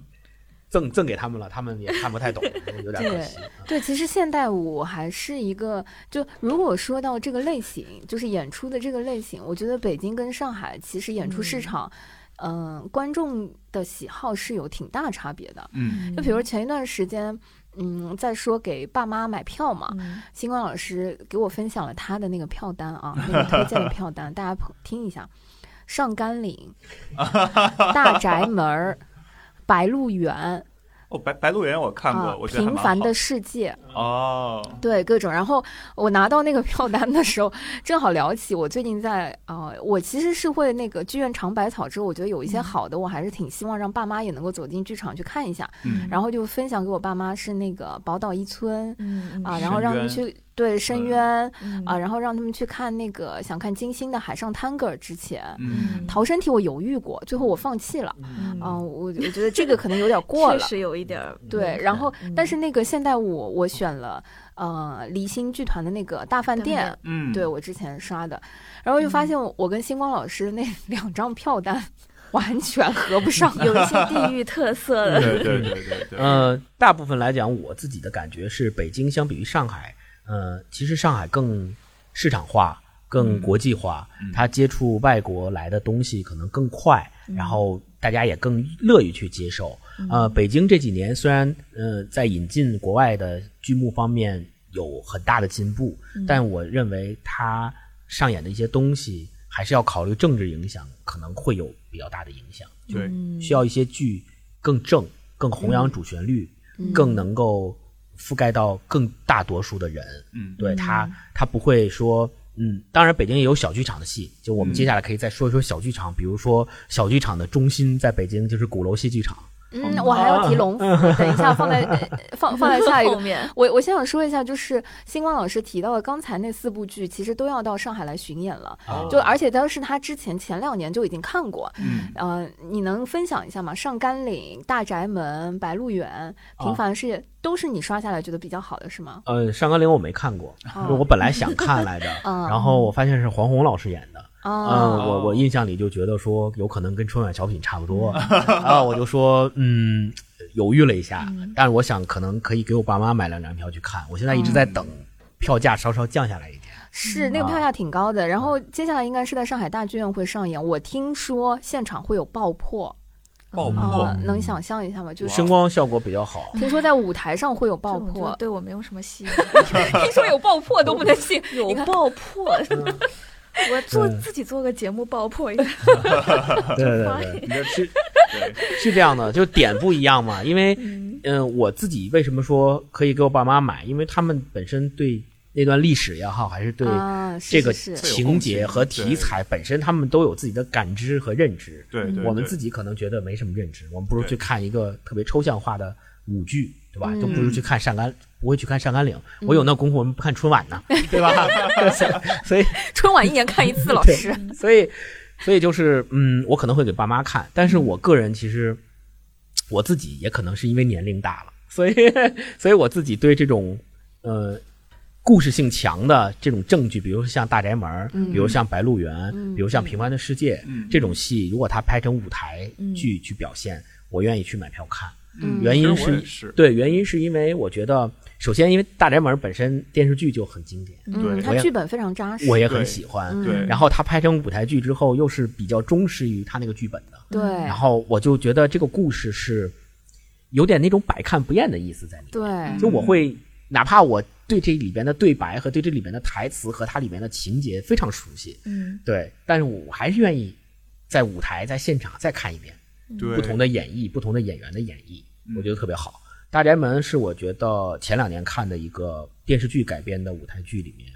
赠赠给他们了，他们也看不太懂，有点可惜。对，其实现代舞还是一个，就如果说到这个类型，就是演出的这个类型，我觉得北京跟上海其实演出市场，嗯、观众的喜好是有挺大差别的。嗯就比如前一段时间，嗯，在说给爸妈买票嘛，嗯星光老师给我分享了他的那个票单啊，那个推荐的票单，大家捧听一下：上甘岭、*laughs* 大宅门儿、白鹿原、哦，白白鹿原我看过，啊我觉得还蛮好平凡的世界，哦，对各种。然后我拿到那个票单的时候，正好聊起我最近在呃，我其实是会那个剧院尝百草之后，我觉得有一些好的，我还是挺希望让爸妈也能够走进剧场去看一下。嗯。然后就分享给我爸妈是那个宝岛一村嗯啊，然后让他们去对深渊嗯啊，然后让他们去看那个想看金星的海上探戈之前。嗯逃生题我犹豫过，最后我放弃了。嗯啊，我我觉得这个可能有点过了。确实有一点儿对，然后嗯但是那个现代舞我选了呃离心剧团的那个大饭店大饭店，嗯，对我之前刷的，然后就发现我跟星光老师那 *laughs* 两张票单 *laughs* 完全合不上。有一些 *laughs* 地域特色的。对对对对对，呃，大部分来讲，我自己的感觉是，北京相比于上海，呃，其实上海更市场化、更国际化，它接触外国来的东西可能更快，然后大家也更乐于去接受。呃，北京这几年虽然呃在引进国外的剧目方面有很大的进步，但我认为它上演的一些东西还是要考虑政治影响，可能会有比较大的影响。就是，需要一些剧更正、更弘扬主旋律，更能够覆盖到更大多数的人。嗯，对他，他不会说，嗯，当然北京也有小剧场的戏，就我们接下来可以再说一说小剧场，比如说小剧场的中心在北京就是鼓楼戏剧场。嗯，我还要提龙福，*laughs* 等一下放在放放在下一个面。*laughs* 我我先想说一下，就是星光老师提到的刚才那四部剧，其实都要到上海来巡演了。就而且当时他之前前两年就已经看过。嗯。呃，你能分享一下吗？上甘岭、大宅门、白鹿原、平凡世界，都是你刷下来觉得比较好的是吗？呃，上甘岭我没看过，就我本来想看来着，*laughs* 然后我发现是黄宏老师演的。嗯，我我印象里就觉得说有可能跟春晚小品差不多，然 *laughs* 后我就说嗯，犹豫了一下，但是我想可能可以给我爸妈买两张票去看。我现在一直在等票价稍稍降下来一点。是那个票价挺高的，然后接下来应该是在上海大剧院会上演。我听说现场会有爆破，爆破能想象一下吗？就是声光效果比较好。听说在舞台上会有爆破，对我没有什么吸引。*laughs* 听说有爆破都不能信，有爆破。*laughs* *laughs* 我做自己做个节目爆破一下，对 *laughs* 对对，*laughs* 是是这样的，就点不一样嘛。因为嗯，我自己为什么说可以给我爸妈买？因为他们本身对那段历史也好，还是对这个情节和题材本身，他们都有自己的感知和认知。对，我们自己可能觉得没什么认知，我们不如去看一个特别抽象化的舞剧。对吧？都不如去看上甘，不会去看上甘岭。我有那功夫，我们不看春晚呢，*laughs* 对吧？*laughs* 所以 *laughs* 春晚一年看一次，老师。所以，所以就是，嗯，我可能会给爸妈看，但是我个人其实我自己也可能是因为年龄大了，所以，所以我自己对这种呃故事性强的这种证据，比如像《大宅门》，比如像《白鹿原》，比如像《平凡的世界》这种戏，如果它拍成舞台剧去表现，我愿意去买票看。原因是对，原因是因为我觉得，首先因为《大宅门》本身电视剧就很经典，对，它剧本非常扎实，我也很喜欢。对，然后它拍成舞台剧之后，又是比较忠实于它那个剧本的，对。然后我就觉得这个故事是有点那种百看不厌的意思在里面，对。就我会哪怕我对这里边的对白和对这里边的台词和它里面的情节非常熟悉，嗯，对，但是我还是愿意在舞台在现场再看一遍。不同的演绎，不同的演员的演绎，我觉得特别好。《大宅门》是我觉得前两年看的一个电视剧改编的舞台剧里面，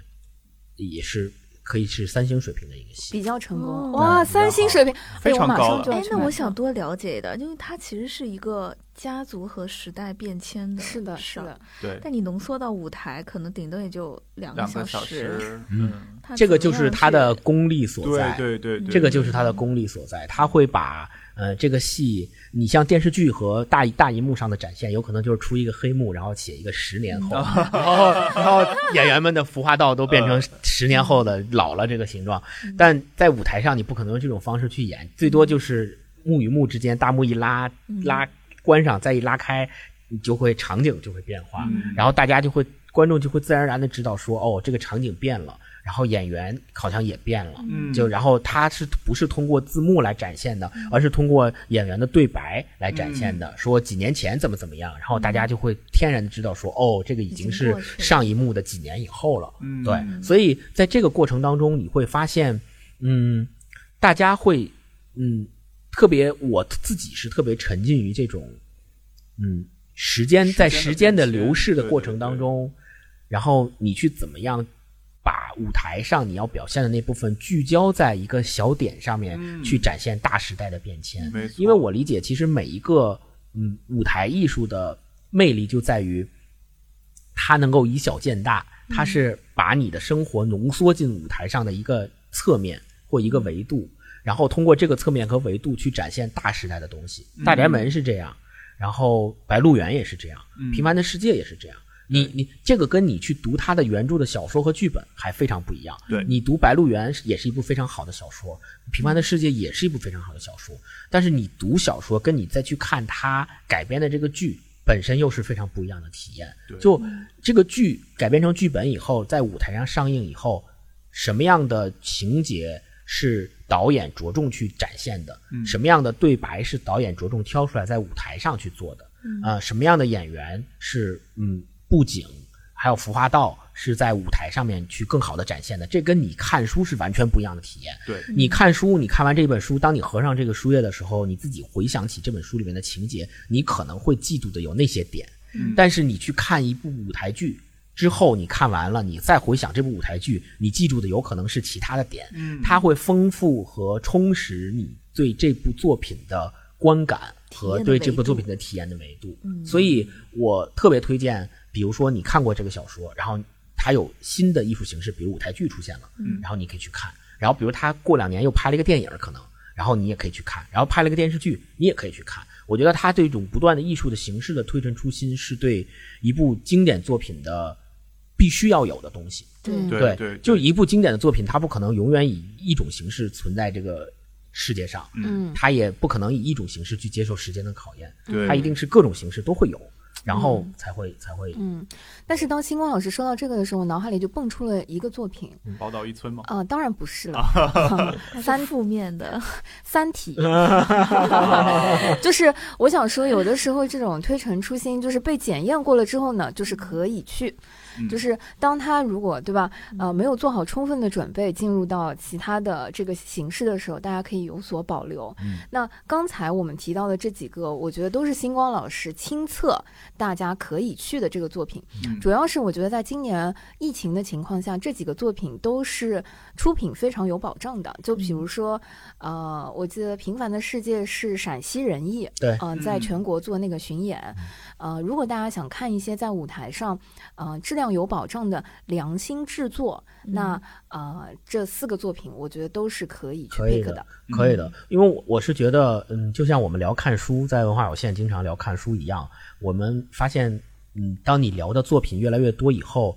也是可以是三星水平的一个戏，比较成功。哇，三星水平非常高。哎，那我想多了解的，因为它其实是一个家族和时代变迁的，是的，是的。对。但你浓缩到舞台，可能顶多也就两个小时。嗯，这个就是它的功力所在。对对对，这个就是它的功力所在。它会把。呃，这个戏，你像电视剧和大大荧幕上的展现，有可能就是出一个黑幕，然后写一个十年后，然后然后演员们的服化道都变成十年后的老了这个形状。但在舞台上，你不可能用这种方式去演，最多就是幕与幕之间，大幕一拉拉关上，再一拉开，你就会场景就会变化，然后大家就会观众就会自然而然的知道说，哦，这个场景变了。然后演员好像也变了，嗯，就然后他是不是通过字幕来展现的，而是通过演员的对白来展现的？说几年前怎么怎么样，然后大家就会天然的知道说，哦，这个已经是上一幕的几年以后了，嗯，对。所以在这个过程当中，你会发现，嗯，大家会，嗯，特别我自己是特别沉浸于这种，嗯，时间在时间的流逝的过程当中，然后你去怎么样？把舞台上你要表现的那部分聚焦在一个小点上面，去展现大时代的变迁。因为我理解，其实每一个嗯舞台艺术的魅力就在于，它能够以小见大，它是把你的生活浓缩进舞台上的一个侧面或一个维度，然后通过这个侧面和维度去展现大时代的东西。大宅门是这样，然后白鹿原也是这样，平凡的世界也是这样。你你这个跟你去读他的原著的小说和剧本还非常不一样。对你读《白鹿原》也是一部非常好的小说，《平凡的世界》也是一部非常好的小说。但是你读小说，跟你再去看他改编的这个剧，本身又是非常不一样的体验。就这个剧改编成剧本以后，在舞台上上映以后，什么样的情节是导演着重去展现的？什么样的对白是导演着重挑出来在舞台上去做的？啊，什么样的演员是嗯？布景还有服化道是在舞台上面去更好的展现的，这跟你看书是完全不一样的体验。对，你看书，你看完这本书，当你合上这个书页的时候，你自己回想起这本书里面的情节，你可能会记住的有那些点。嗯，但是你去看一部舞台剧之后，你看完了，你再回想这部舞台剧，你记住的有可能是其他的点。嗯，它会丰富和充实你对这部作品的观感和对这部作品的体验的维度。嗯，所以我特别推荐。比如说，你看过这个小说，然后它有新的艺术形式，比如舞台剧出现了，嗯，然后你可以去看。然后，比如他过两年又拍了一个电影，可能，然后你也可以去看。然后拍了个电视剧，你也可以去看。我觉得他这种不断的艺术的形式的推陈出新，是对一部经典作品的必须要有的东西。对对对，就一部经典的作品，它不可能永远以一种形式存在这个世界上，嗯，它也不可能以一种形式去接受时间的考验，对它一定是各种形式都会有。然后才会才会嗯，但是当星光老师说到这个的时候，我脑海里就蹦出了一个作品，《宝岛一村》吗？啊，当然不是了 *laughs* *laughs* 三负面的 *laughs*《三体》，就是我想说，有的时候这种推陈出新，就是被检验过了之后呢，就是可以去。就是当他如果对吧，呃，没有做好充分的准备，进入到其他的这个形式的时候，大家可以有所保留。那刚才我们提到的这几个，我觉得都是星光老师亲测，大家可以去的这个作品。主要是我觉得在今年疫情的情况下，这几个作品都是出品非常有保障的。就比如说，呃，我记得《平凡的世界》是陕西人艺，对，嗯，在全国做那个巡演。呃，如果大家想看一些在舞台上，呃，质量有保障的良心制作，那呃，这四个作品我觉得都是可以去 pick 的，可以的。因为我是觉得，嗯，就像我们聊看书，在文化有限经常聊看书一样，我们发现，嗯，当你聊的作品越来越多以后。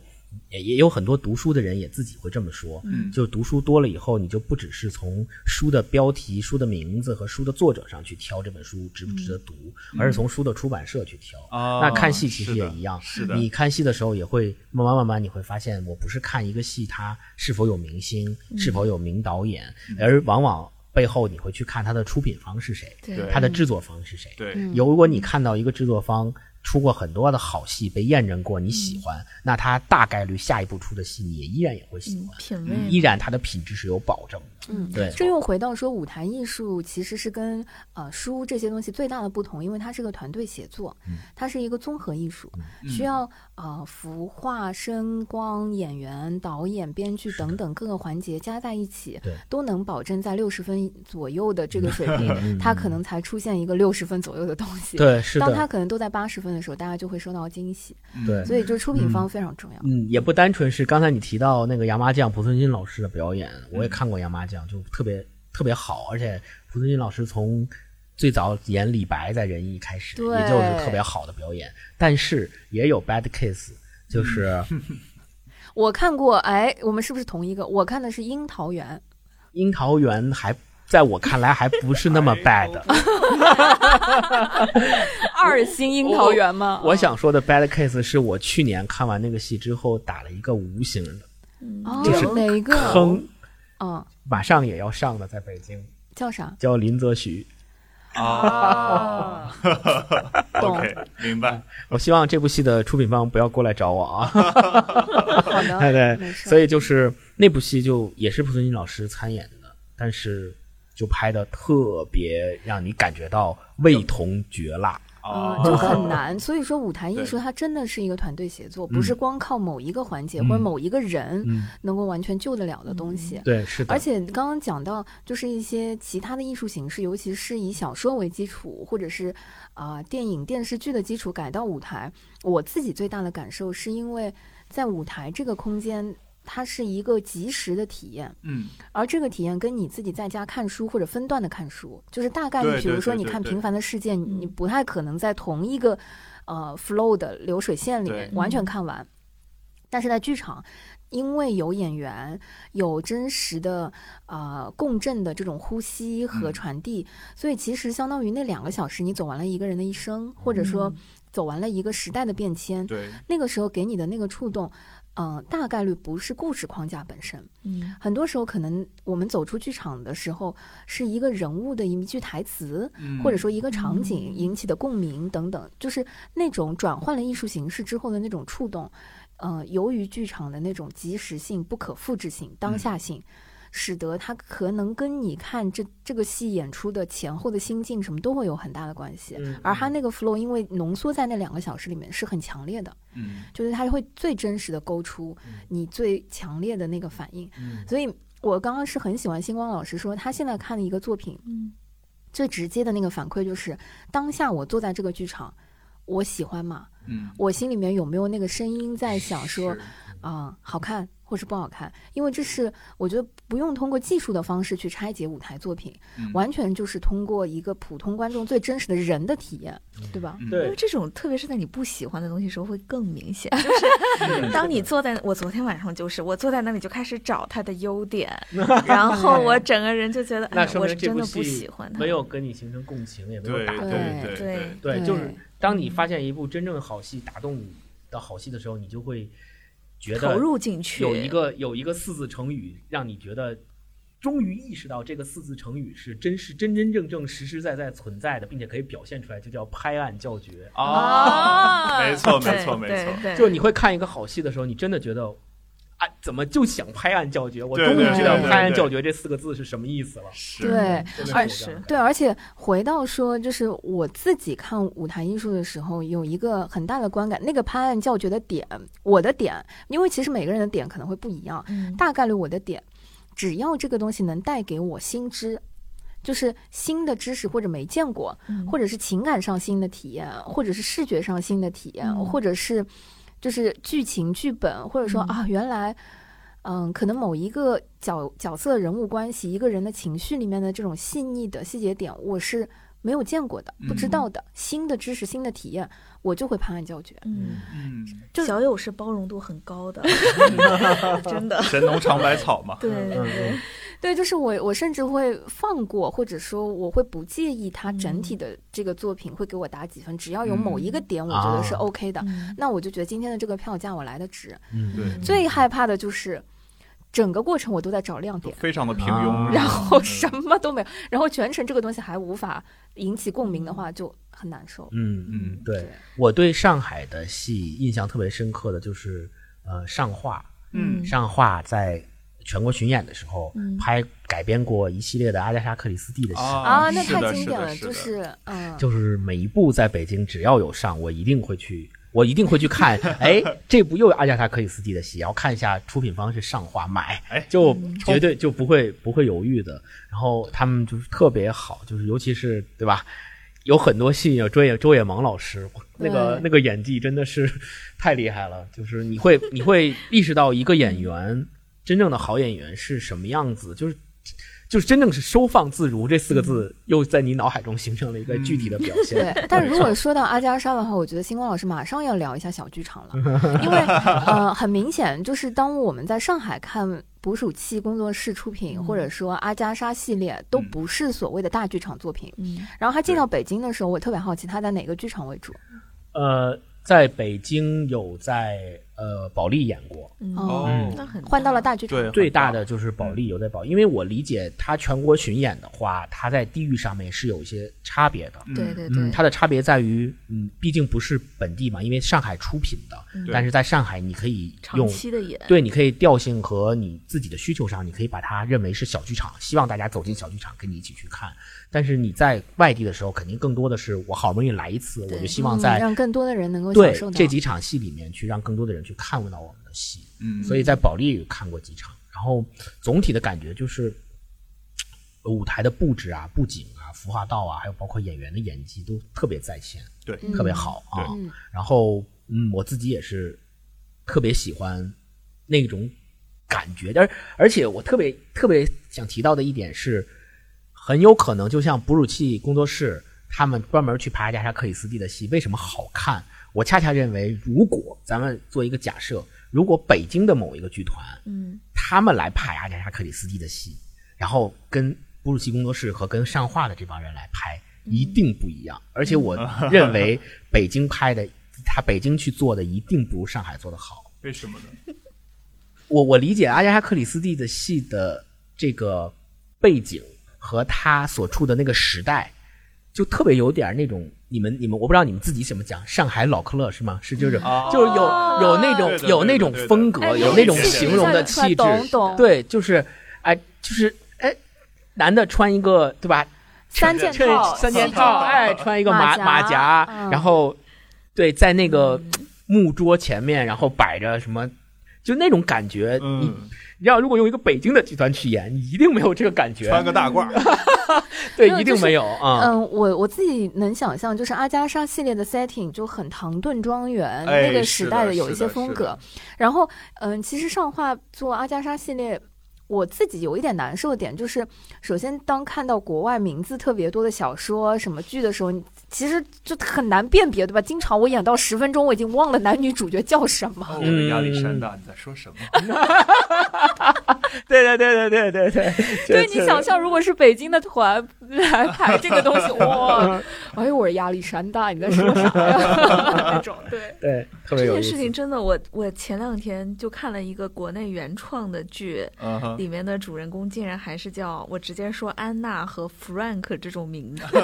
也也有很多读书的人也自己会这么说，嗯，就读书多了以后，你就不只是从书的标题、书的名字和书的作者上去挑这本书值不值得读，而是从书的出版社去挑。那看戏其实也一样，是的。你看戏的时候也会慢慢慢慢，你会发现，我不是看一个戏它是否有明星，是否有名导演，而往往背后你会去看它的出品方是谁，对，它的制作方是谁。对，有如果你看到一个制作方。出过很多的好戏，被验证过，你喜欢，那他大概率下一步出的戏，你也依然也会喜欢，品味依然他的品质是有保证的。嗯，对。这又回到说，舞台艺术其实是跟呃书这些东西最大的不同，因为它是个团队协作，它是一个综合艺术，需要呃服化、声光、演员、导演、编剧等等各个环节加在一起，都能保证在六十分左右的这个水平，它可能才出现一个六十分左右的东西。对，是的。当它可能都在八十分。的时候，大家就会收到惊喜。对，所以就出品方非常重要。嗯，也不单纯是刚才你提到那个杨麻将蒲存昕老师的表演，我也看过杨麻将，就特别特别好。而且蒲存昕老师从最早演李白在仁义开始，也就是特别好的表演。但是也有 bad case，就是 *laughs* 我看过。哎，我们是不是同一个？我看的是樱桃园。樱桃园还。在我看来还不是那么 bad，*laughs* 二星樱桃园吗？我想说的 bad case 是我去年看完那个戏之后打了一个无形的，就是哪一个坑？嗯，马上也要上的，在北京叫啥？叫林则徐。*laughs* *laughs* 啊，OK，明白。我希望这部戏的出品方不要过来找我啊。好的，对对，所以就是那部戏就也是蒲松龄老师参演的，但是。就拍的特别让你感觉到味同嚼蜡啊，就很难。*laughs* 所以说，舞台艺术它真的是一个团队协作，不是光靠某一个环节或者某一个人能够完全救得了的东西。对，是的。而且刚刚讲到，就是一些其他的艺术形式，尤其是以小说为基础，或者是啊电影、电视剧的基础改到舞台。我自己最大的感受是因为在舞台这个空间。它是一个及时的体验，嗯，而这个体验跟你自己在家看书或者分段的看书，就是大概率，比如说你看《平凡的世界》，你不太可能在同一个呃 flow 的流水线里面完全看完。但是在剧场，因为有演员，有真实的啊共振的这种呼吸和传递，所以其实相当于那两个小时，你走完了一个人的一生，或者说走完了一个时代的变迁。对，那个时候给你的那个触动。嗯，大概率不是故事框架本身。嗯，很多时候可能我们走出剧场的时候，是一个人物的一句台词，或者说一个场景引起的共鸣等等，就是那种转换了艺术形式之后的那种触动。呃，由于剧场的那种及时性、不可复制性、当下性。使得它可能跟你看这这个戏演出的前后的心境什么都会有很大的关系，而它那个 flow 因为浓缩在那两个小时里面是很强烈的，嗯，就是它会最真实的勾出你最强烈的那个反应，所以我刚刚是很喜欢星光老师说他现在看的一个作品，嗯，最直接的那个反馈就是当下我坐在这个剧场，我喜欢吗？嗯，我心里面有没有那个声音在想说啊好看？或是不好看，因为这是我觉得不用通过技术的方式去拆解舞台作品，完全就是通过一个普通观众最真实的人的体验，对吧？对，因为这种特别是在你不喜欢的东西时候会更明显，*laughs* 就是当你坐在我昨天晚上就是我坐在那里就开始找他的优点，*laughs* 然后我整个人就觉得，*laughs* 哎，我是真的不喜欢他，没有跟你形成共情，也没有打动对对对，就是当你发现一部真正好戏打动你的好戏的时候，你就会。觉得投入进去，有一个有一个四字成语，让你觉得终于意识到这个四字成语是真是真真正正实实在在存在的，并且可以表现出来，就叫拍案叫绝啊！*laughs* 没错，没错，没错。就是你会看一个好戏的时候，你真的觉得。啊，怎么就想拍案叫绝？我终于知道“拍案叫绝”这四个字是什么意思了。对，而是对，而且回到说，就是我自己看舞台艺术的时候，有一个很大的观感，那个拍案叫绝的点，我的点，因为其实每个人的点可能会不一样，大概率我的点，只要这个东西能带给我新知，就是新的知识或者没见过，或者是情感上新的体验，或者是视觉上新的体验，或者是。就是剧情剧本，或者说啊，原来，嗯，可能某一个角角色人物关系，一个人的情绪里面的这种细腻的细节点，我是没有见过的，不知道的新的知识、新的体验，我就会拍案叫绝。嗯嗯，小友是包容度很高的，*laughs* 真的。神农尝百草嘛。对对对。对，就是我，我甚至会放过，或者说我会不介意他整体的这个作品会给我打几分，只要有某一个点我觉得是 OK 的，那我就觉得今天的这个票价我来的值。嗯，对。最害怕的就是整个过程我都在找亮点，非常的平庸，然后什么都没有，然后全程这个东西还无法引起共鸣的话，就很难受。嗯嗯，对我对上海的戏印象特别深刻的就是呃上画，嗯，上画在。全国巡演的时候，拍改编过一系列的阿加莎·克里斯蒂的戏啊，那太经典了，就是嗯，就是每一部在北京只要有上，我一定会去，我一定会去看。*laughs* 哎，这部又有阿加莎·克里斯蒂的戏，然后看一下出品方是上画买，哎，就绝对就不会不会犹豫的。然后他们就是特别好，就是尤其是对吧？有很多戏有周野周野芒老师，那个那个演技真的是太厉害了，就是你会你会意识到一个演员。真正的好演员是什么样子？就是，就是真正是收放自如这四个字，又在你脑海中形成了一个具体的表现。对，但如果说到阿加莎的话，我觉得星光老师马上要聊一下小剧场了，*laughs* 因为呃，很明显就是当我们在上海看捕鼠器工作室出品，或者说阿加莎系列，都不是所谓的大剧场作品。嗯，然后他进到北京的时候，我特别好奇他在哪个剧场为主？呃，在北京有在。呃，保利演过。哦，那很换到了大剧场。最大。的就是保利有在保，因为我理解他全国巡演的话，他在地域上面是有一些差别的。对对对，它的差别在于，嗯，毕竟不是本地嘛，因为上海出品的，但是在上海你可以用长期的演，对，你可以调性和你自己的需求上，你可以把它认为是小剧场，希望大家走进小剧场跟你一起去看。但是你在外地的时候，肯定更多的是我好不容易来一次，我就希望在让更多的人能够对这几场戏里面去让更多的人去看到我们的戏。嗯，所以在保利看过几场，然后总体的感觉就是舞台的布置啊、布景啊、服化道啊，还有包括演员的演技都特别在线，对，特别好啊。然后嗯，我自己也是特别喜欢那种感觉，而而且我特别特别想提到的一点是。很有可能就像哺乳器工作室，他们专门去拍阿加莎·克里斯蒂的戏，为什么好看？我恰恰认为，如果咱们做一个假设，如果北京的某一个剧团，嗯，他们来拍阿加莎·克里斯蒂的戏，然后跟哺乳器工作室和跟上画的这帮人来拍，一定不一样。而且我认为，北京拍的，他北京去做的，一定不如上海做的好。为什么呢？我我理解阿加莎·克里斯蒂的戏的这个背景。和他所处的那个时代，就特别有点那种你们你们，我不知道你们自己怎么讲，上海老克勒是吗？是就是就是有有那种有那种风格，有那种形容的气质，对，就是哎，就是哎，男的穿一个对吧？三件套，三件套，哎，穿一个马马甲，然后对，在那个木桌前面，然后摆着什么，就那种感觉，你。你要如果用一个北京的集团去演，你一定没有这个感觉。穿个大褂，*laughs* 对，一定没有啊。嗯，我我自己能想象，就是阿加莎系列的 setting 就很唐顿庄园那个时代的有一些风格。然后，嗯，其实上画做阿加莎系列。我自己有一点难受的点就是，首先当看到国外名字特别多的小说什么剧的时候，你其实就很难辨别，对吧？经常我演到十分钟，我已经忘了男女主角叫什么。我的亚历山大，你在说什么？对对对对对对对。对你想象，如果是北京的团来排这个东西，哇！*laughs* 哎呦，我是亚历山大，你在说啥呀？*laughs* 那种对对，特别有这件事情真的，我我前两天就看了一个国内原创的剧。里面的主人公竟然还是叫我直接说安娜和 Frank 这种名字，*laughs*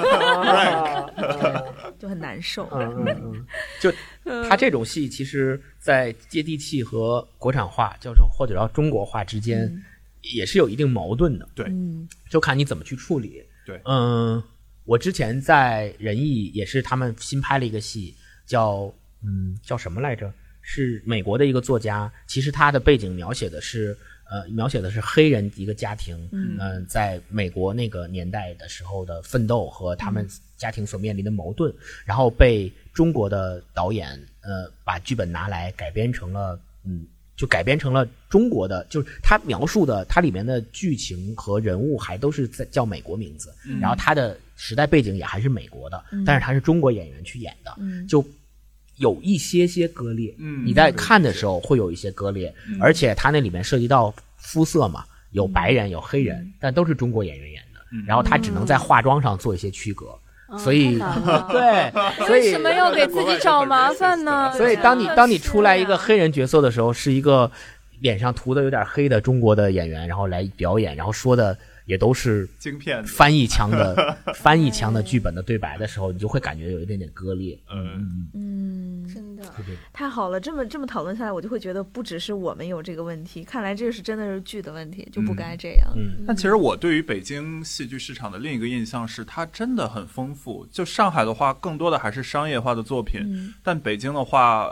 就很难受。*laughs* 就他这种戏，其实，在接地气和国产化，叫做或者叫中国化之间，也是有一定矛盾的。对，就看你怎么去处理。对，嗯，我之前在仁义也是他们新拍了一个戏，叫嗯叫什么来着？是美国的一个作家，其实他的背景描写的是。呃，描写的是黑人一个家庭，嗯，在美国那个年代的时候的奋斗和他们家庭所面临的矛盾，然后被中国的导演呃把剧本拿来改编成了，嗯，就改编成了中国的，就是他描述的，它里面的剧情和人物还都是在叫美国名字，然后他的时代背景也还是美国的，但是他是中国演员去演的，就。有一些些割裂，嗯，你在看的时候会有一些割裂，而且它那里面涉及到肤色嘛，有白人有黑人，但都是中国演员演的，然后他只能在化妆上做一些区隔，所以 *laughs* 对，*laughs* 所以为什么要给自己找麻烦呢？*laughs* 所以当你当你出来一个黑人角色的时候，是一个脸上涂的有点黑的中国的演员，然后来表演，然后说的。也都是晶片翻译腔的 *laughs* 翻译腔的剧本的对白的时候，你就会感觉有一点点割裂。嗯嗯，真的太好了，这么这么讨论下来，我就会觉得不只是我们有这个问题，看来这是真的是剧的问题，就不该这样。嗯，但其实我对于北京戏剧市场的另一个印象是，它真的很丰富。就上海的话，更多的还是商业化的作品，但北京的话，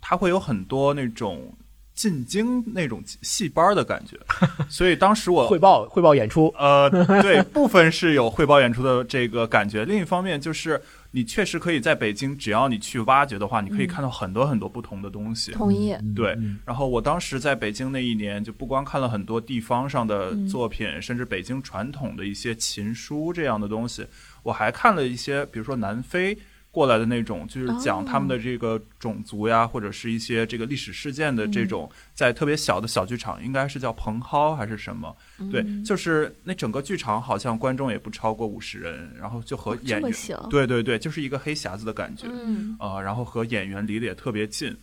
它会有很多那种。进京那种戏班的感觉，*laughs* 所以当时我汇报汇报演出，呃，对，部分是有汇报演出的这个感觉。另一方面，就是你确实可以在北京，只要你去挖掘的话，你可以看到很多很多不同的东西。同意。对。然后我当时在北京那一年，就不光看了很多地方上的作品，甚至北京传统的一些琴书这样的东西，我还看了一些，比如说南非。过来的那种，就是讲他们的这个种族呀，或者是一些这个历史事件的这种，在特别小的小剧场，应该是叫蓬蒿还是什么？对，就是那整个剧场好像观众也不超过五十人，然后就和演员，对对对，就是一个黑匣子的感觉，呃，然后和演员离得也特别近，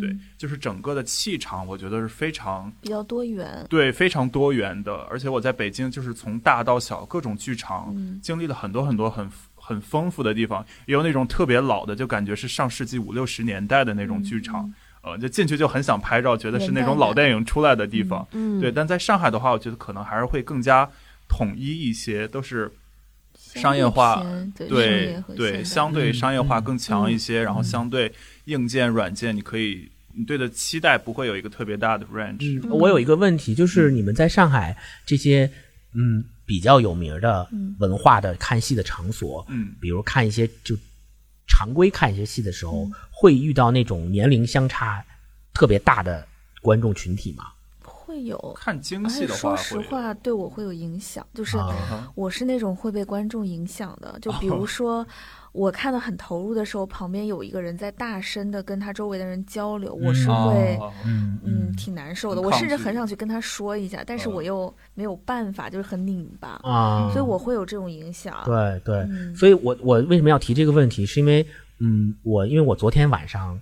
对，就是整个的气场，我觉得是非常比较多元，对，非常多元的。而且我在北京，就是从大到小各种剧场经历了很多很多很。很丰富的地方，也有那种特别老的，就感觉是上世纪五六十年代的那种剧场，呃，就进去就很想拍照，觉得是那种老电影出来的地方。嗯，对。但在上海的话，我觉得可能还是会更加统一一些，都是商业化，对对，相对商业化更强一些，然后相对硬件软件，你可以你对的期待不会有一个特别大的 range。我有一个问题，就是你们在上海这些，嗯。比较有名的文化的看戏的场所，嗯，比如看一些就常规看一些戏的时候，会遇到那种年龄相差特别大的观众群体吗？会有。看京戏的话，说实话对我会有影响，就是我是那种会被观众影响的，就比如 *laughs* 说。我看的很投入的时候，旁边有一个人在大声的跟他周围的人交流，我是会，嗯，挺难受的。我甚至很想去跟他说一下，但是我又没有办法，就是很拧巴啊，所以我会有这种影响。对对，所以我我为什么要提这个问题？是因为，嗯，我因为我昨天晚上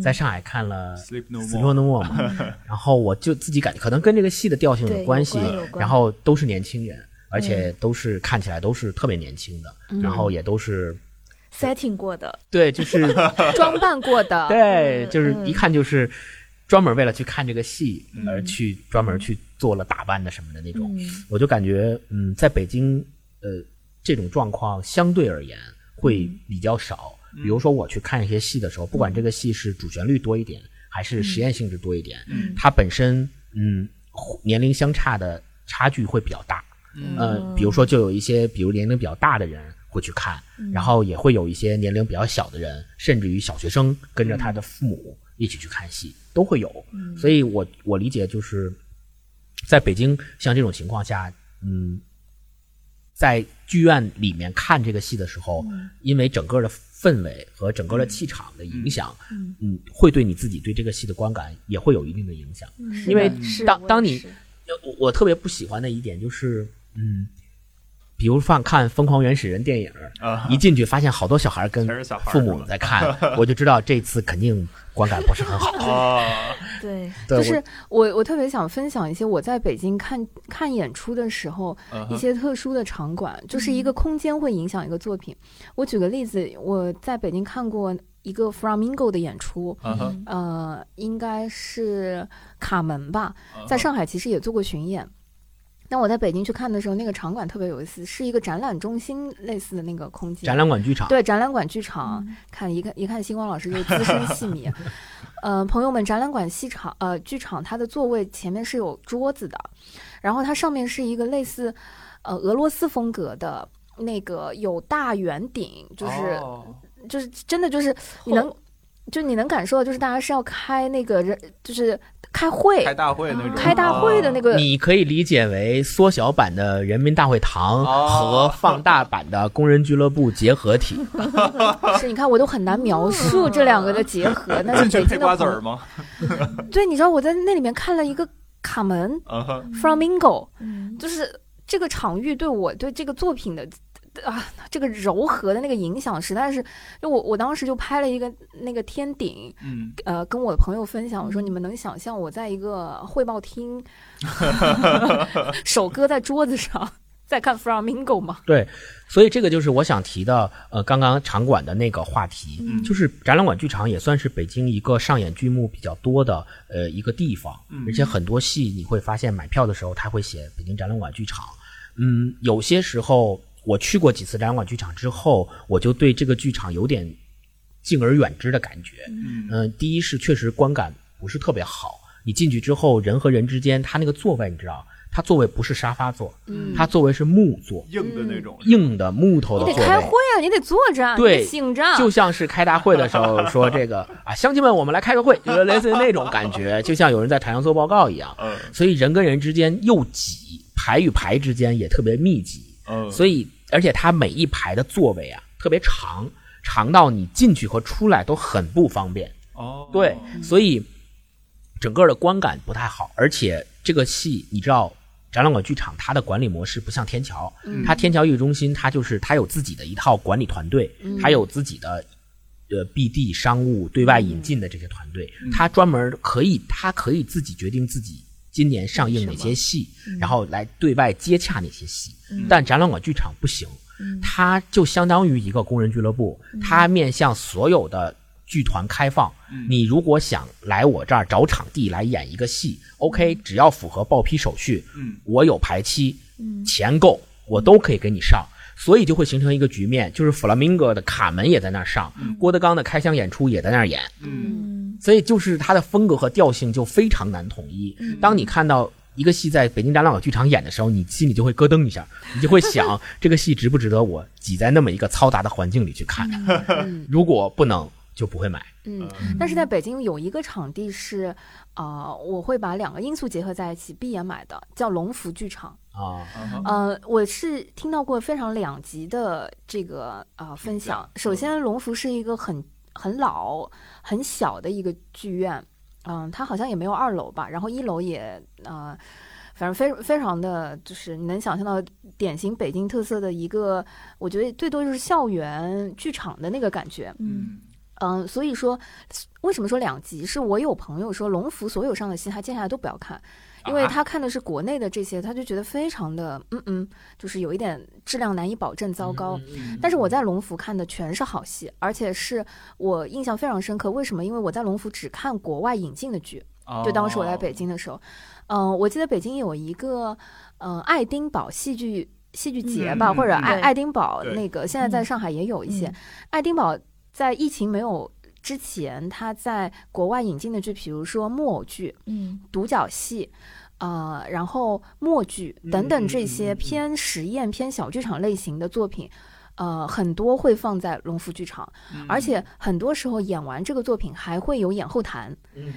在上海看了《Sleep No More》嘛，*laughs* 然后我就自己感觉可能跟这个戏的调性有关系，然后都是年轻人，而且都是看起来都是特别年轻的，然后也都是。Setting 过的，对，就是 *laughs* 装扮过的，*laughs* 对，就是一看就是专门为了去看这个戏而去专门去做了打扮的什么的那种。我就感觉，嗯，在北京，呃，这种状况相对而言会比较少。比如说我去看一些戏的时候，不管这个戏是主旋律多一点，还是实验性质多一点，它本身，嗯，年龄相差的差距会比较大。嗯，比如说就有一些，比如年龄比较大的人。会去看，然后也会有一些年龄比较小的人，甚至于小学生跟着他的父母一起去看戏，都会有。所以，我我理解就是，在北京像这种情况下，嗯，在剧院里面看这个戏的时候，因为整个的氛围和整个的气场的影响，嗯，会对你自己对这个戏的观感也会有一定的影响。因为当当你，我我特别不喜欢的一点就是，嗯。比如放看《疯狂原始人》电影，一进去发现好多小孩跟父母在看，*laughs* 我就知道这次肯定观感不是很好。*laughs* 对，就是我我特别想分享一些我在北京看看演出的时候一些特殊的场馆，就是一个空间会影响一个作品。我举个例子，我在北京看过一个 Flamingo 的演出，呃，应该是卡门吧，在上海其实也做过巡演。但我在北京去看的时候，那个场馆特别有意思，是一个展览中心类似的那个空间。展览馆剧场。对，展览馆剧场。看一看一看，星光老师就资深戏迷。呃，朋友们，展览馆戏场呃剧场，它的座位前面是有桌子的，然后它上面是一个类似呃俄罗斯风格的那个有大圆顶，就是就是真的就是你能就你能感受到，就是大家是要开那个人就是。开会，开大会那种，开大会的那个，你可以理解为缩小版的人民大会堂和放大版的工人俱乐部结合体。*laughs* 是，你看我都很难描述这两个的结合。那 *laughs* 是北京的。子儿吗？*laughs* 对，你知道我在那里面看了一个卡门，Flamingo，就是这个场域对我对这个作品的。啊，这个柔和的那个影响实在是，就我我当时就拍了一个那个天顶，嗯，呃，跟我的朋友分享，我说你们能想象我在一个汇报厅，*laughs* 手搁在桌子上在看 Flamingo 吗？对，所以这个就是我想提的，呃，刚刚场馆的那个话题，就是展览馆剧场也算是北京一个上演剧目比较多的呃一个地方，而且很多戏你会发现买票的时候他会写北京展览馆剧场，嗯，有些时候。我去过几次展览馆剧场之后，我就对这个剧场有点敬而远之的感觉。嗯，第一是确实观感不是特别好。你进去之后，人和人之间，他那个座位你知道，他座位不是沙发座，嗯，他座位是木座，硬的那种，硬的木头的。你得开会啊，你得坐着，对，醒着，就像是开大会的时候说这个啊，乡亲们，我们来开个会，*laughs* 就是类似于那种感觉，*laughs* 就像有人在台上做报告一样。嗯，所以人跟人之间又挤，排与排之间也特别密集。所以，而且它每一排的座位啊特别长，长到你进去和出来都很不方便。哦，对，所以整个的观感不太好。而且这个戏，你知道，展览馆剧场它的管理模式不像天桥，它天桥艺术中心它就是它有自己的一套管理团队，它有自己的呃 BD 商务对外引进的这些团队，它专门可以，它可以自己决定自己。今年上映哪些戏，然后来对外接洽哪些戏，但展览馆剧场不行，它就相当于一个工人俱乐部，它面向所有的剧团开放。你如果想来我这儿找场地来演一个戏，OK，只要符合报批手续，我有排期，钱够，我都可以给你上。所以就会形成一个局面，就是弗拉明戈的卡门也在那儿上，郭德纲的开箱演出也在那儿演。嗯，所以就是它的风格和调性就非常难统一。当你看到一个戏在北京展览馆剧场演的时候，你心里就会咯噔一下，*laughs* 你就会想这个戏值不值得我挤在那么一个嘈杂的环境里去看？*laughs* 如果不能，就不会买。嗯，但是在北京有一个场地是，呃，我会把两个因素结合在一起，闭眼买的，叫龙福剧场。啊，呃，我是听到过非常两极的这个呃分享。首先，龙福是一个很很老、很小的一个剧院，嗯，它好像也没有二楼吧，然后一楼也呃，反正非非常的就是你能想象到典型北京特色的一个，我觉得最多就是校园剧场的那个感觉，嗯嗯，所以说为什么说两极？是我有朋友说龙福所有上的戏他接下来都不要看。因为他看的是国内的这些，他就觉得非常的嗯嗯，就是有一点质量难以保证，糟糕。但是我在龙福看的全是好戏，而且是我印象非常深刻。为什么？因为我在龙福只看国外引进的剧，就当时我在北京的时候，嗯，我记得北京有一个嗯爱丁堡戏剧戏剧节吧，或者爱爱丁堡那个，现在在上海也有一些。爱丁堡在疫情没有。之前他在国外引进的剧，比如说木偶剧、嗯，独角戏，呃，然后默剧等等这些偏实验、偏小剧场类型的作品，呃，很多会放在龙福剧场，而且很多时候演完这个作品还会有演后谈，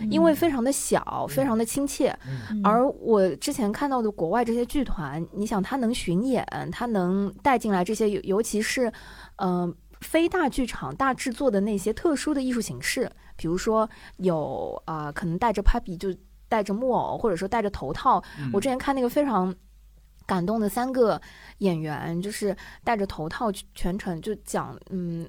因为非常的小，非常的亲切。而我之前看到的国外这些剧团，你想他能巡演，他能带进来这些，尤其是，嗯。非大剧场大制作的那些特殊的艺术形式，比如说有啊，可能带着 puppy 就带着木偶，或者说戴着头套。我之前看那个非常感动的三个演员，就是戴着头套全程就讲嗯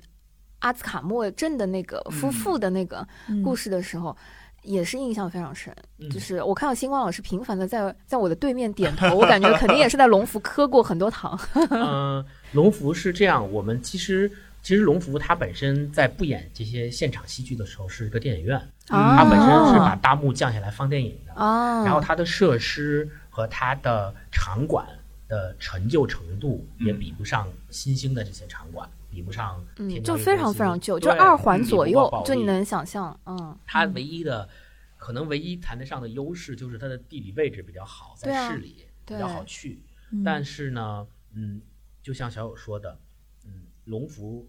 阿兹卡莫镇的那个夫妇的那个故事的时候，也是印象非常深。就是我看到星光老师频繁的在在我的对面点头，*laughs* 我感觉肯定也是在龙福磕过很多糖。嗯，*laughs* 龙福是这样，我们其实。其实龙福它本身在不演这些现场戏剧的时候是一个电影院，它本身是把大幕降下来放电影的，然后它的设施和它的场馆的陈旧程度也比不上新兴的这些场馆，比不上，就非常非常旧，就二环左右，就你能想象，嗯，它唯一的可能唯一谈得上的优势就是它的地理位置比较好，在市里比较好去，但是呢，嗯，就像小友说的，嗯，龙福。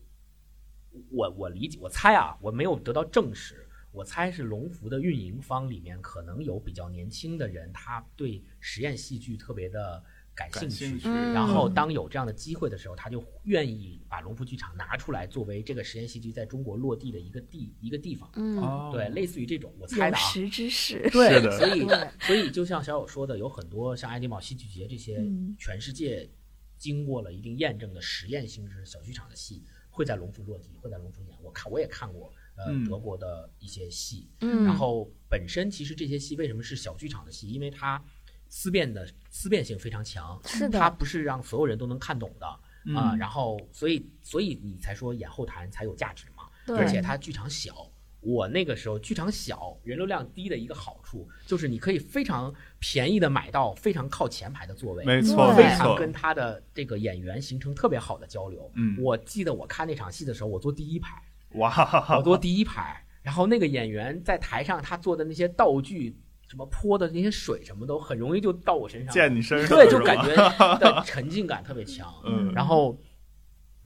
我我理解，我猜啊，我没有得到证实。我猜是龙福的运营方里面可能有比较年轻的人，他对实验戏剧特别的感兴趣。然后当有这样的机会的时候，他就愿意把龙福剧场拿出来作为这个实验戏剧在中国落地的一个地一个地方。嗯，对，类似于这种，我猜的啊。实之士。对，所以所以就像小友说的，有很多像爱丁堡戏剧节这些全世界经过了一定验证的实验性质小剧场的戏。会在龙珠落地，会在龙珠演。我看我也看过，呃，德国的一些戏。嗯，然后本身其实这些戏为什么是小剧场的戏？因为它思辨的思辨性非常强，是的，它不是让所有人都能看懂的啊。然后，所以所以你才说演后台才有价值嘛。对，而且它剧场小。我那个时候剧场小，人流量低的一个好处就是你可以非常便宜的买到非常靠前排的座位，没错，非常跟他的这个演员形成特别好的交流。嗯，我记得我看那场戏的时候，我坐第一排，哇，我坐第一排，然后那个演员在台上他做的那些道具，什么泼的那些水什么都很容易就到我身上，溅你身上，对，就感觉的沉浸感特别强。嗯，然后。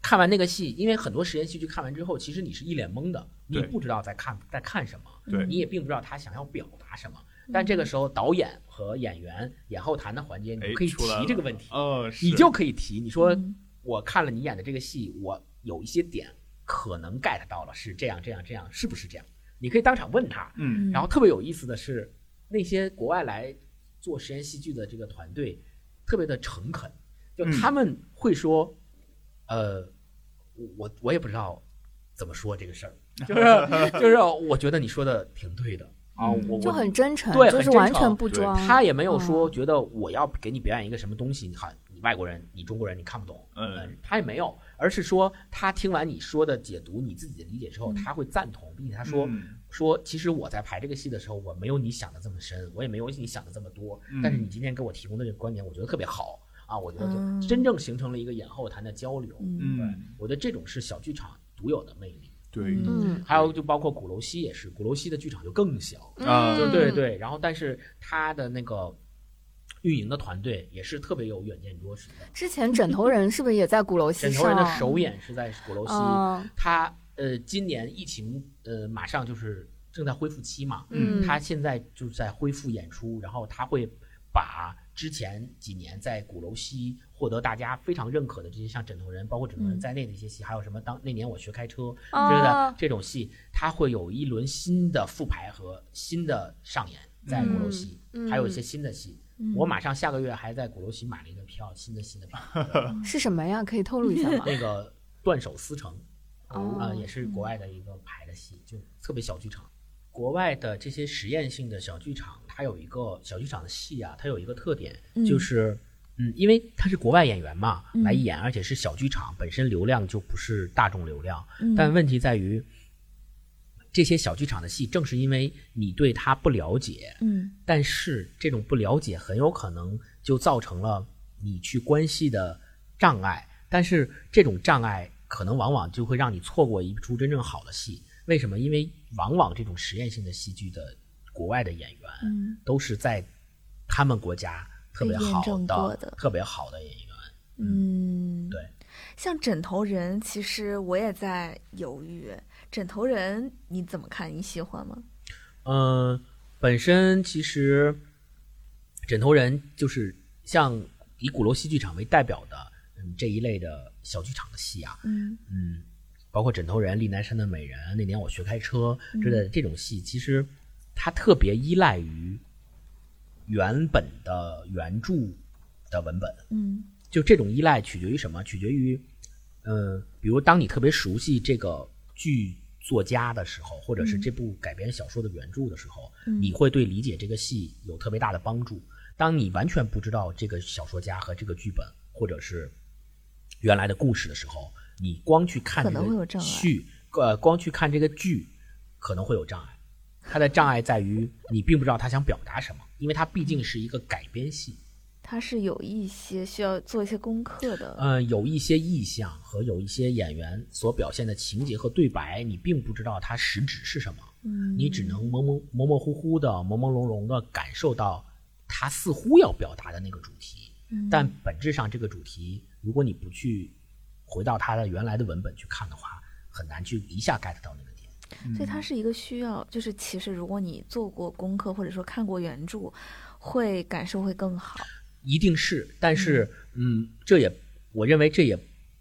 看完那个戏，因为很多实验戏剧看完之后，其实你是一脸懵的，你不知道在看在看什么，你也并不知道他想要表达什么。但这个时候，导演和演员演后谈的环节，你可以提这个问题，你就可以提。你说我看了你演的这个戏，我有一些点可能 get 到了，是这样这样这样，是不是这样？你可以当场问他。嗯。然后特别有意思的是，那些国外来做实验戏剧的这个团队，特别的诚恳，就他们会说。呃，我我也不知道怎么说这个事儿，*laughs* 就是就是，我觉得你说的挺对的 *laughs* 啊，我就很真诚，对，就是完全不装。他也没有说觉得我要给你表演一个什么东西，你好，你外国人，你中国人，你看不懂，嗯，他也没有，而是说他听完你说的解读，你自己的理解之后，他会赞同，并且他说说，其实我在排这个戏的时候，我没有你想的这么深，我也没有你想的这么多，但是你今天给我提供的这个观点，我觉得特别好。啊，我觉得就真正形成了一个演后谈的交流。嗯，我觉得这种是小剧场独有的魅力。对，嗯，还有就包括鼓楼西也是，鼓楼西的剧场就更小啊。对对对，然后但是他的那个运营的团队也是特别有远见卓识的。之前枕头人是不是也在鼓楼西？枕头人的首演是在鼓楼西。他呃，今年疫情呃马上就是正在恢复期嘛。嗯，他现在就是在恢复演出，然后他会把。之前几年在鼓楼西获得大家非常认可的这些像枕头人，包括枕头人在内的一些戏，还有什么当那年我学开车之类的这种戏，它会有一轮新的复排和新的上演在鼓楼西，还有一些新的戏。我马上下个月还在鼓楼西买了一个票，新的新的票 *laughs* 是什么呀？可以透露一下吗？*laughs* 那个断手思成啊，也是国外的一个排的戏，就特别小剧场。国外的这些实验性的小剧场。它有一个小剧场的戏啊，它有一个特点，就是嗯，因为它是国外演员嘛来演，而且是小剧场，本身流量就不是大众流量。但问题在于，这些小剧场的戏，正是因为你对他不了解，嗯，但是这种不了解很有可能就造成了你去关系的障碍，但是这种障碍可能往往就会让你错过一出真正好的戏。为什么？因为往往这种实验性的戏剧的国外的演员，嗯，都是在他们国家特别好的、特别好的演员。嗯，对。像枕头人，其实我也在犹豫。枕头人你怎么看？你喜欢吗？嗯，本身其实枕头人就是像以鼓楼戏剧场为代表的嗯这一类的小剧场的戏啊，嗯嗯。包括枕头人、丽南山的美人，那年我学开车之类的这种戏，其实它特别依赖于原本的原著的文本。嗯，就这种依赖取决于什么？取决于，嗯，比如当你特别熟悉这个剧作家的时候，或者是这部改编小说的原著的时候，你会对理解这个戏有特别大的帮助。当你完全不知道这个小说家和这个剧本，或者是原来的故事的时候，你光去看这个剧，呃，光去看这个剧，可能会有障碍。它的障碍在于你并不知道他想表达什么，因为它毕竟是一个改编戏。它是有一些需要做一些功课的。嗯，有一些意象和有一些演员所表现的情节和对白，你并不知道它实质是什么。嗯，你只能模模模模糊糊的、朦朦胧胧的感受到他似乎要表达的那个主题。嗯，但本质上这个主题，如果你不去。回到他的原来的文本去看的话，很难去一下 get 到那个点。所以它是一个需要，就是其实如果你做过功课或者说看过原著，会感受会更好。一定是，但是嗯，这也我认为这也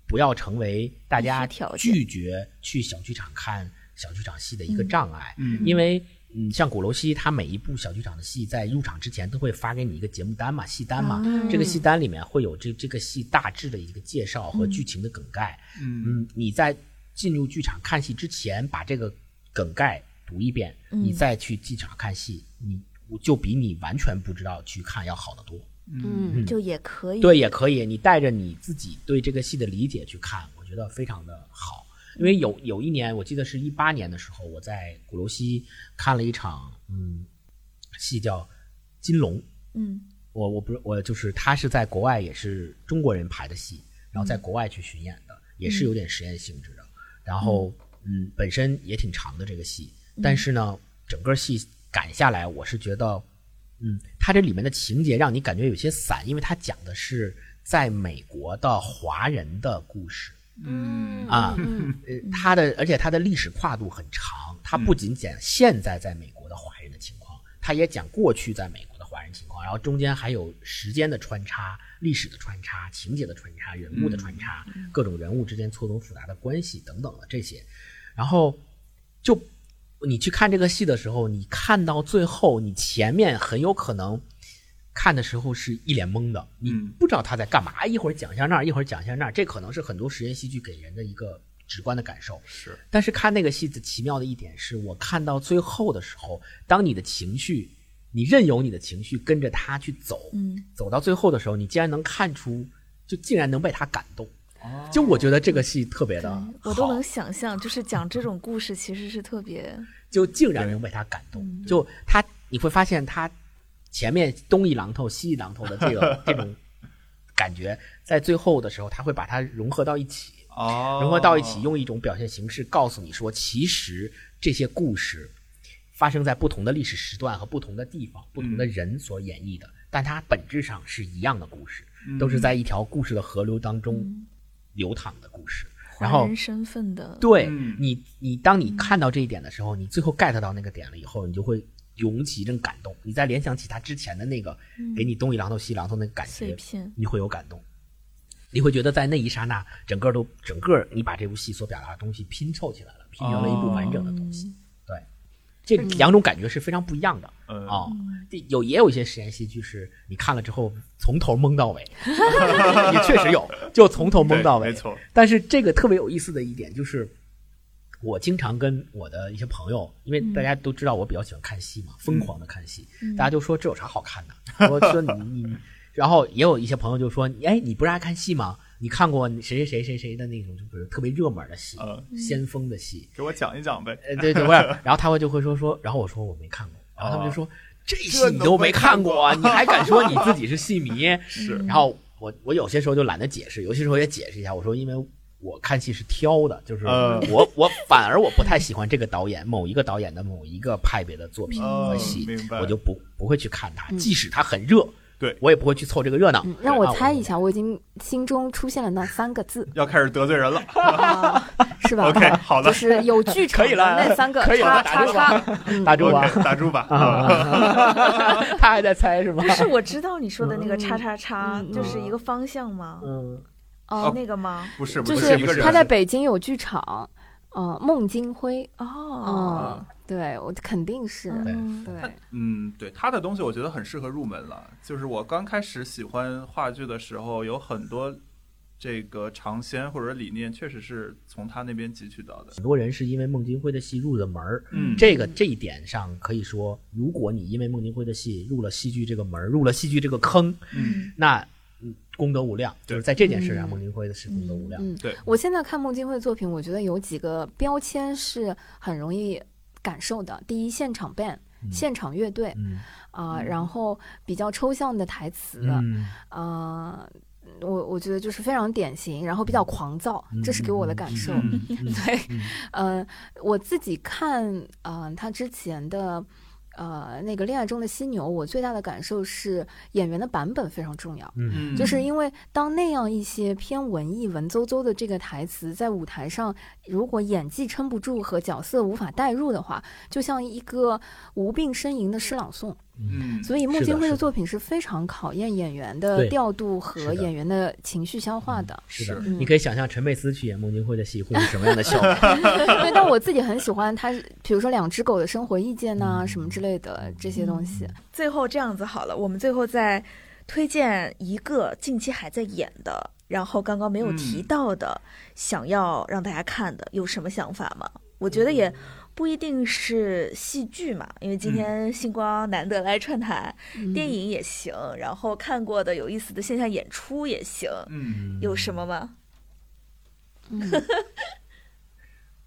不要成为大家拒绝去小剧场看小剧场戏的一个障碍，因为。嗯，像鼓楼西，它每一部小剧场的戏在入场之前都会发给你一个节目单嘛，戏单嘛。这个戏单里面会有这这个戏大致的一个介绍和剧情的梗概。嗯，你在进入剧场看戏之前，把这个梗概读一遍，你再去剧场看戏，你就比你完全不知道去看要好得多。嗯，就也可以。对，也可以。你带着你自己对这个戏的理解去看，我觉得非常的好。因为有有一年，我记得是一八年的时候，我在鼓楼西看了一场嗯戏，叫《金龙》。嗯，我我不是我就是他是在国外也是中国人排的戏，然后在国外去巡演的，也是有点实验性质的。然后嗯，本身也挺长的这个戏，但是呢，整个戏赶下来，我是觉得嗯，它这里面的情节让你感觉有些散，因为它讲的是在美国的华人的故事。嗯啊，呃，它的而且它的历史跨度很长，它不仅讲现在在美国的华人的情况，它也讲过去在美国的华人情况，然后中间还有时间的穿插、历史的穿插、情节的穿插、人物的穿插、各种人物之间错综复杂的关系等等的这些，然后就你去看这个戏的时候，你看到最后，你前面很有可能。看的时候是一脸懵的，你不知道他在干嘛，一会儿讲一下那儿，一会儿讲一下那儿，这可能是很多实验戏剧给人的一个直观的感受。是，但是看那个戏子奇妙的一点是，我看到最后的时候，当你的情绪，你任由你的情绪跟着他去走，嗯，走到最后的时候，你竟然能看出，就竟然能被他感动。就我觉得这个戏特别的，我都能想象，就是讲这种故事其实是特别，*laughs* 就竟然能被他感动。就他，你会发现他。前面东一榔头西一榔头的这个 *laughs* 这种感觉，在最后的时候，他会把它融合到一起，融合到一起，用一种表现形式告诉你说，其实这些故事发生在不同的历史时段和不同的地方，不同的人所演绎的，但它本质上是一样的故事，都是在一条故事的河流当中流淌的故事。然后身份的，对你，你当你看到这一点的时候，你最后 get 到那个点了以后，你就会。涌起一阵感动，你再联想起他之前的那个给你东一榔头西一榔头那个感觉，你会有感动，你会觉得在那一刹那，整个都整个你把这部戏所表达的东西拼凑起来了，拼成了一部完整的东西。对，这两种感觉是非常不一样的啊。有也有一些实验戏剧是你看了之后从头蒙到尾，*laughs* 也确实有，就从头蒙到尾。没错。但是这个特别有意思的一点就是，我经常跟我的一些朋友，因为大家都知道我比较喜欢看戏嘛，疯狂的看戏，大家就说这有啥好看的？*laughs* 我说你你，然后也有一些朋友就说，哎，你不是爱看戏吗？你看过谁谁谁谁谁的那种，就是特别热门的戏，先锋的戏，给我讲一讲呗。呃，对对，不是，然后他们就会说说，然后我说我没看过，然后他们就说这戏你都没看过，你还敢说你自己是戏迷？*laughs* 是，然后我我有些时候就懒得解释，有些时候也解释一下，我说因为我看戏是挑的，就是我我反而我不太喜欢这个导演某一个导演的某一个派别的作品和戏，我就不不会去看他，即使他很热。对我也不会去凑这个热闹。让我猜一下，我已经心中出现了那三个字，*laughs* 要开始得罪人了，是吧？OK，好的，就是有剧场的那三个，可以了，打住吧，打住吧，打住吧。*laughs* 他还在猜是吗？不是，我知道你说的那个叉叉叉，就是一个方向吗？嗯，哦，那个吗？不是，就是。他在北京有剧场，嗯，孟京辉。哦。对，我肯定是对，嗯，对他的东西，我觉得很适合入门了。就是我刚开始喜欢话剧的时候，有很多这个尝鲜或者理念，确实是从他那边汲取到的。很多人是因为孟京辉的戏入的门儿，嗯，这个这一点上可以说，如果你因为孟京辉的戏入了戏剧这个门儿，入了戏剧这个坑，嗯，那功德无量。就是在这件事上，孟京辉的是功德无量。嗯对我现在看孟京辉的作品，我觉得有几个标签是很容易。感受的第一，现场 band，现场乐队，啊，然后比较抽象的台词，啊，我我觉得就是非常典型，然后比较狂躁，这是给我的感受。*laughs* 对，嗯，我自己看，嗯，他之前的。呃，那个恋爱中的犀牛，我最大的感受是演员的版本非常重要。嗯，就是因为当那样一些偏文艺、文绉绉的这个台词在舞台上，如果演技撑不住和角色无法代入的话，就像一个无病呻吟的诗朗诵。嗯，所以孟京辉的作品是非常考验演员的调度和演员的情绪消化的。是的，你可以想象陈佩斯去演孟京辉的戏会是什么样的效果。*laughs* 对，但我自己很喜欢他，比如说《两只狗的生活意见》呐，什么之类的这些东西。最后这样子好了，我们最后再推荐一个近期还在演的，然后刚刚没有提到的，想要让大家看的，有什么想法吗？我觉得也。不一定是戏剧嘛，因为今天星光难得来串台，电影也行，然后看过的有意思的线下演出也行。嗯，有什么吗？*laughs* *laughs*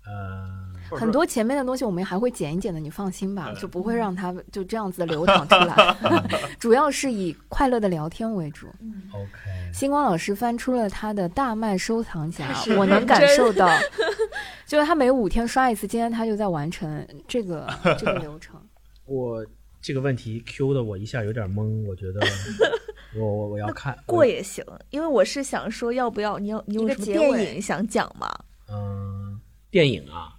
呃，很多前面的东西我们还会剪一剪的，你放心吧，就不会让它就这样子流淌出来。*laughs* 主要是以快乐的聊天为主。OK，星光老师翻出了他的大麦收藏夹，我能感受到。*laughs* 就是他每五天刷一次，今天他就在完成这个 *laughs* 这个流程。我这个问题 Q 的我一下有点懵，我觉得我我我要看过也行，因为我是想说要不要你有你有什么电影想讲吗？嗯，电影啊，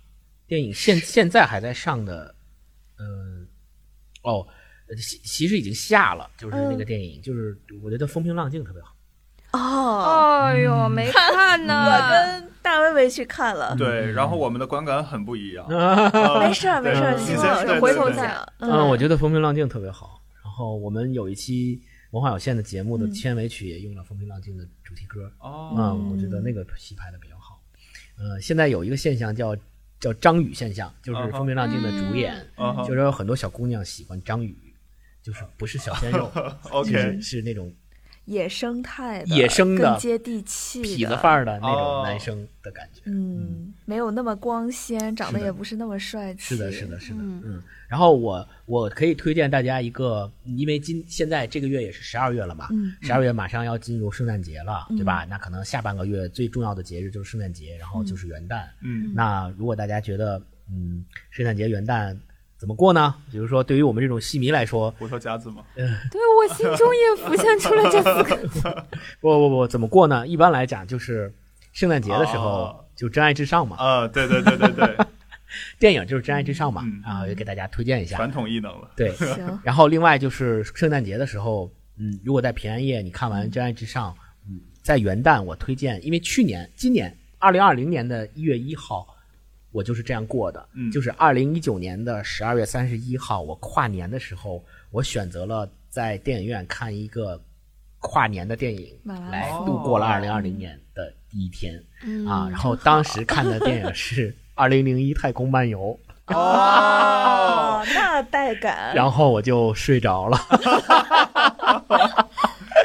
电影现现在还在上的，嗯，哦，其其实已经下了，就是那个电影，就是我觉得风平浪静特别好。哦，哎呦，没看呢，*laughs* 我跟大薇薇去看了。对，然后我们的观感很不一样。没事儿，没事儿，希望回头讲。嗯，我觉得风平浪静特别好。然后我们有一期文化有限的节目的片尾曲也用了风平浪静的主题歌。哦，嗯，我觉得那个戏拍的比较好。呃，现在有一个现象叫叫张宇现象，就是风平浪静的主演，就是有很多小姑娘喜欢张宇，就是不是小鲜肉 *laughs* 其实 *laughs* 是那种。野生态的、野生的、更接地气、痞子范儿的那种男生的感觉，嗯，没有那么光鲜，长得也不是那么帅气。是的，是的，是的，嗯。然后我我可以推荐大家一个，因为今现在这个月也是十二月了嘛，十二月马上要进入圣诞节了，对吧？那可能下半个月最重要的节日就是圣诞节，然后就是元旦。嗯，那如果大家觉得，嗯，圣诞节、元旦。怎么过呢？比如说，对于我们这种戏迷来说，胡头夹子吗？对我心中也浮现出了这四个 *laughs* 字。不不不，怎么过呢？一般来讲，就是圣诞节的时候就真爱至上嘛。啊，对对对对对，*laughs* 电影就是真爱至上嘛。啊，也给大家推荐一下。传统异能了。对，行。*laughs* 然后另外就是圣诞节的时候，嗯，如果在平安夜你看完真爱至上，嗯，在元旦我推荐，因为去年、今年二零二零年的一月一号。我就是这样过的，就是二零一九年的十二月三十一号，我跨年的时候，我选择了在电影院看一个跨年的电影来度过了二零二零年的第一天啊。然后当时看的电影是《二零零一太空漫游》。*laughs* 哦，那带感。然后我就睡着了。*laughs*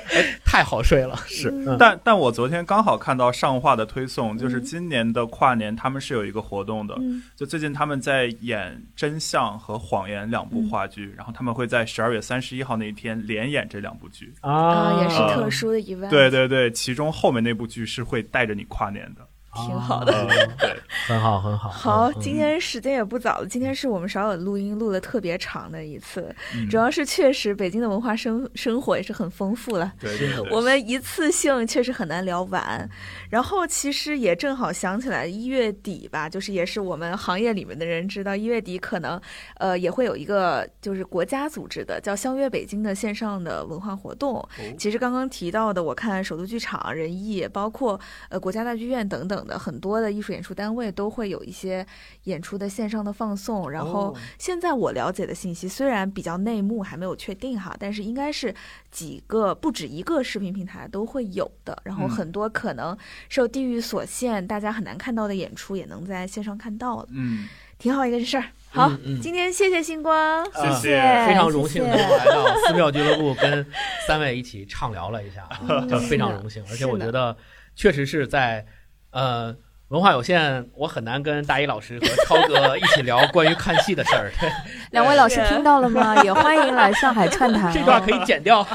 *laughs* 太好睡了，是。但但我昨天刚好看到上画的推送，就是今年的跨年他们是有一个活动的，就最近他们在演《真相》和《谎言》两部话剧，然后他们会在十二月三十一号那一天连演这两部剧啊，也是特殊的一位。对对对，其中后面那部剧是会带着你跨年的。挺好的，对，很好，很好。好，今天时间也不早了，今天是我们少有录音录的特别长的一次，主要是确实北京的文化生生活也是很丰富了，对，我们一次性确实很难聊完。然后其实也正好想起来，一月底吧，就是也是我们行业里面的人知道，一月底可能呃也会有一个就是国家组织的叫“相约北京”的线上的文化活动。其实刚刚提到的，我看首都剧场、人艺，包括呃国家大剧院等等。的很多的艺术演出单位都会有一些演出的线上的放送，然后现在我了解的信息虽然比较内幕，还没有确定哈，但是应该是几个不止一个视频平台都会有的，然后很多可能受地域所限，大家很难看到的演出也能在线上看到了，嗯，挺好一个事儿。好，今天谢谢星光，谢谢，非常荣幸能够来到寺庙俱乐部跟三位一起畅聊了一下，就非常荣幸，而且我觉得确实是在。呃，文化有限，我很难跟大一老师和超哥一起聊关于看戏的事儿。*laughs* *laughs* 两位老师听到了吗？*laughs* 也欢迎来上海串台。这段可以剪掉。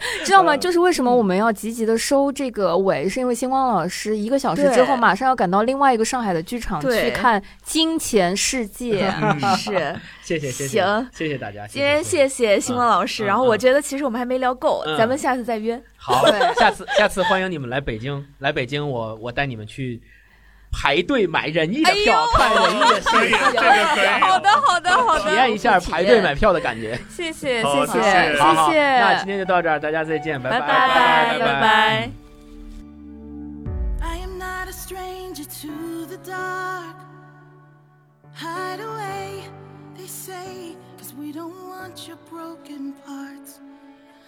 *laughs* 知道吗？就是为什么我们要积极的收这个尾，是因为星光老师一个小时之后马上要赶到另外一个上海的剧场去看《金钱世界》。是，*laughs* 谢谢谢谢，行，谢谢大家。今天谢谢星光老师。然后我觉得其实我们还没聊够，咱们下次再约。*laughs* 好，下次下次欢迎你们来北京，来北京我我带你们去。排队买仁义的票，看仁义的戏。*laughs* 好的，好的，好的，*laughs* 体验一下排队买票的感觉。谢谢，谢谢，谢谢。那今天就到这儿，大家再见，拜拜，拜拜，拜拜。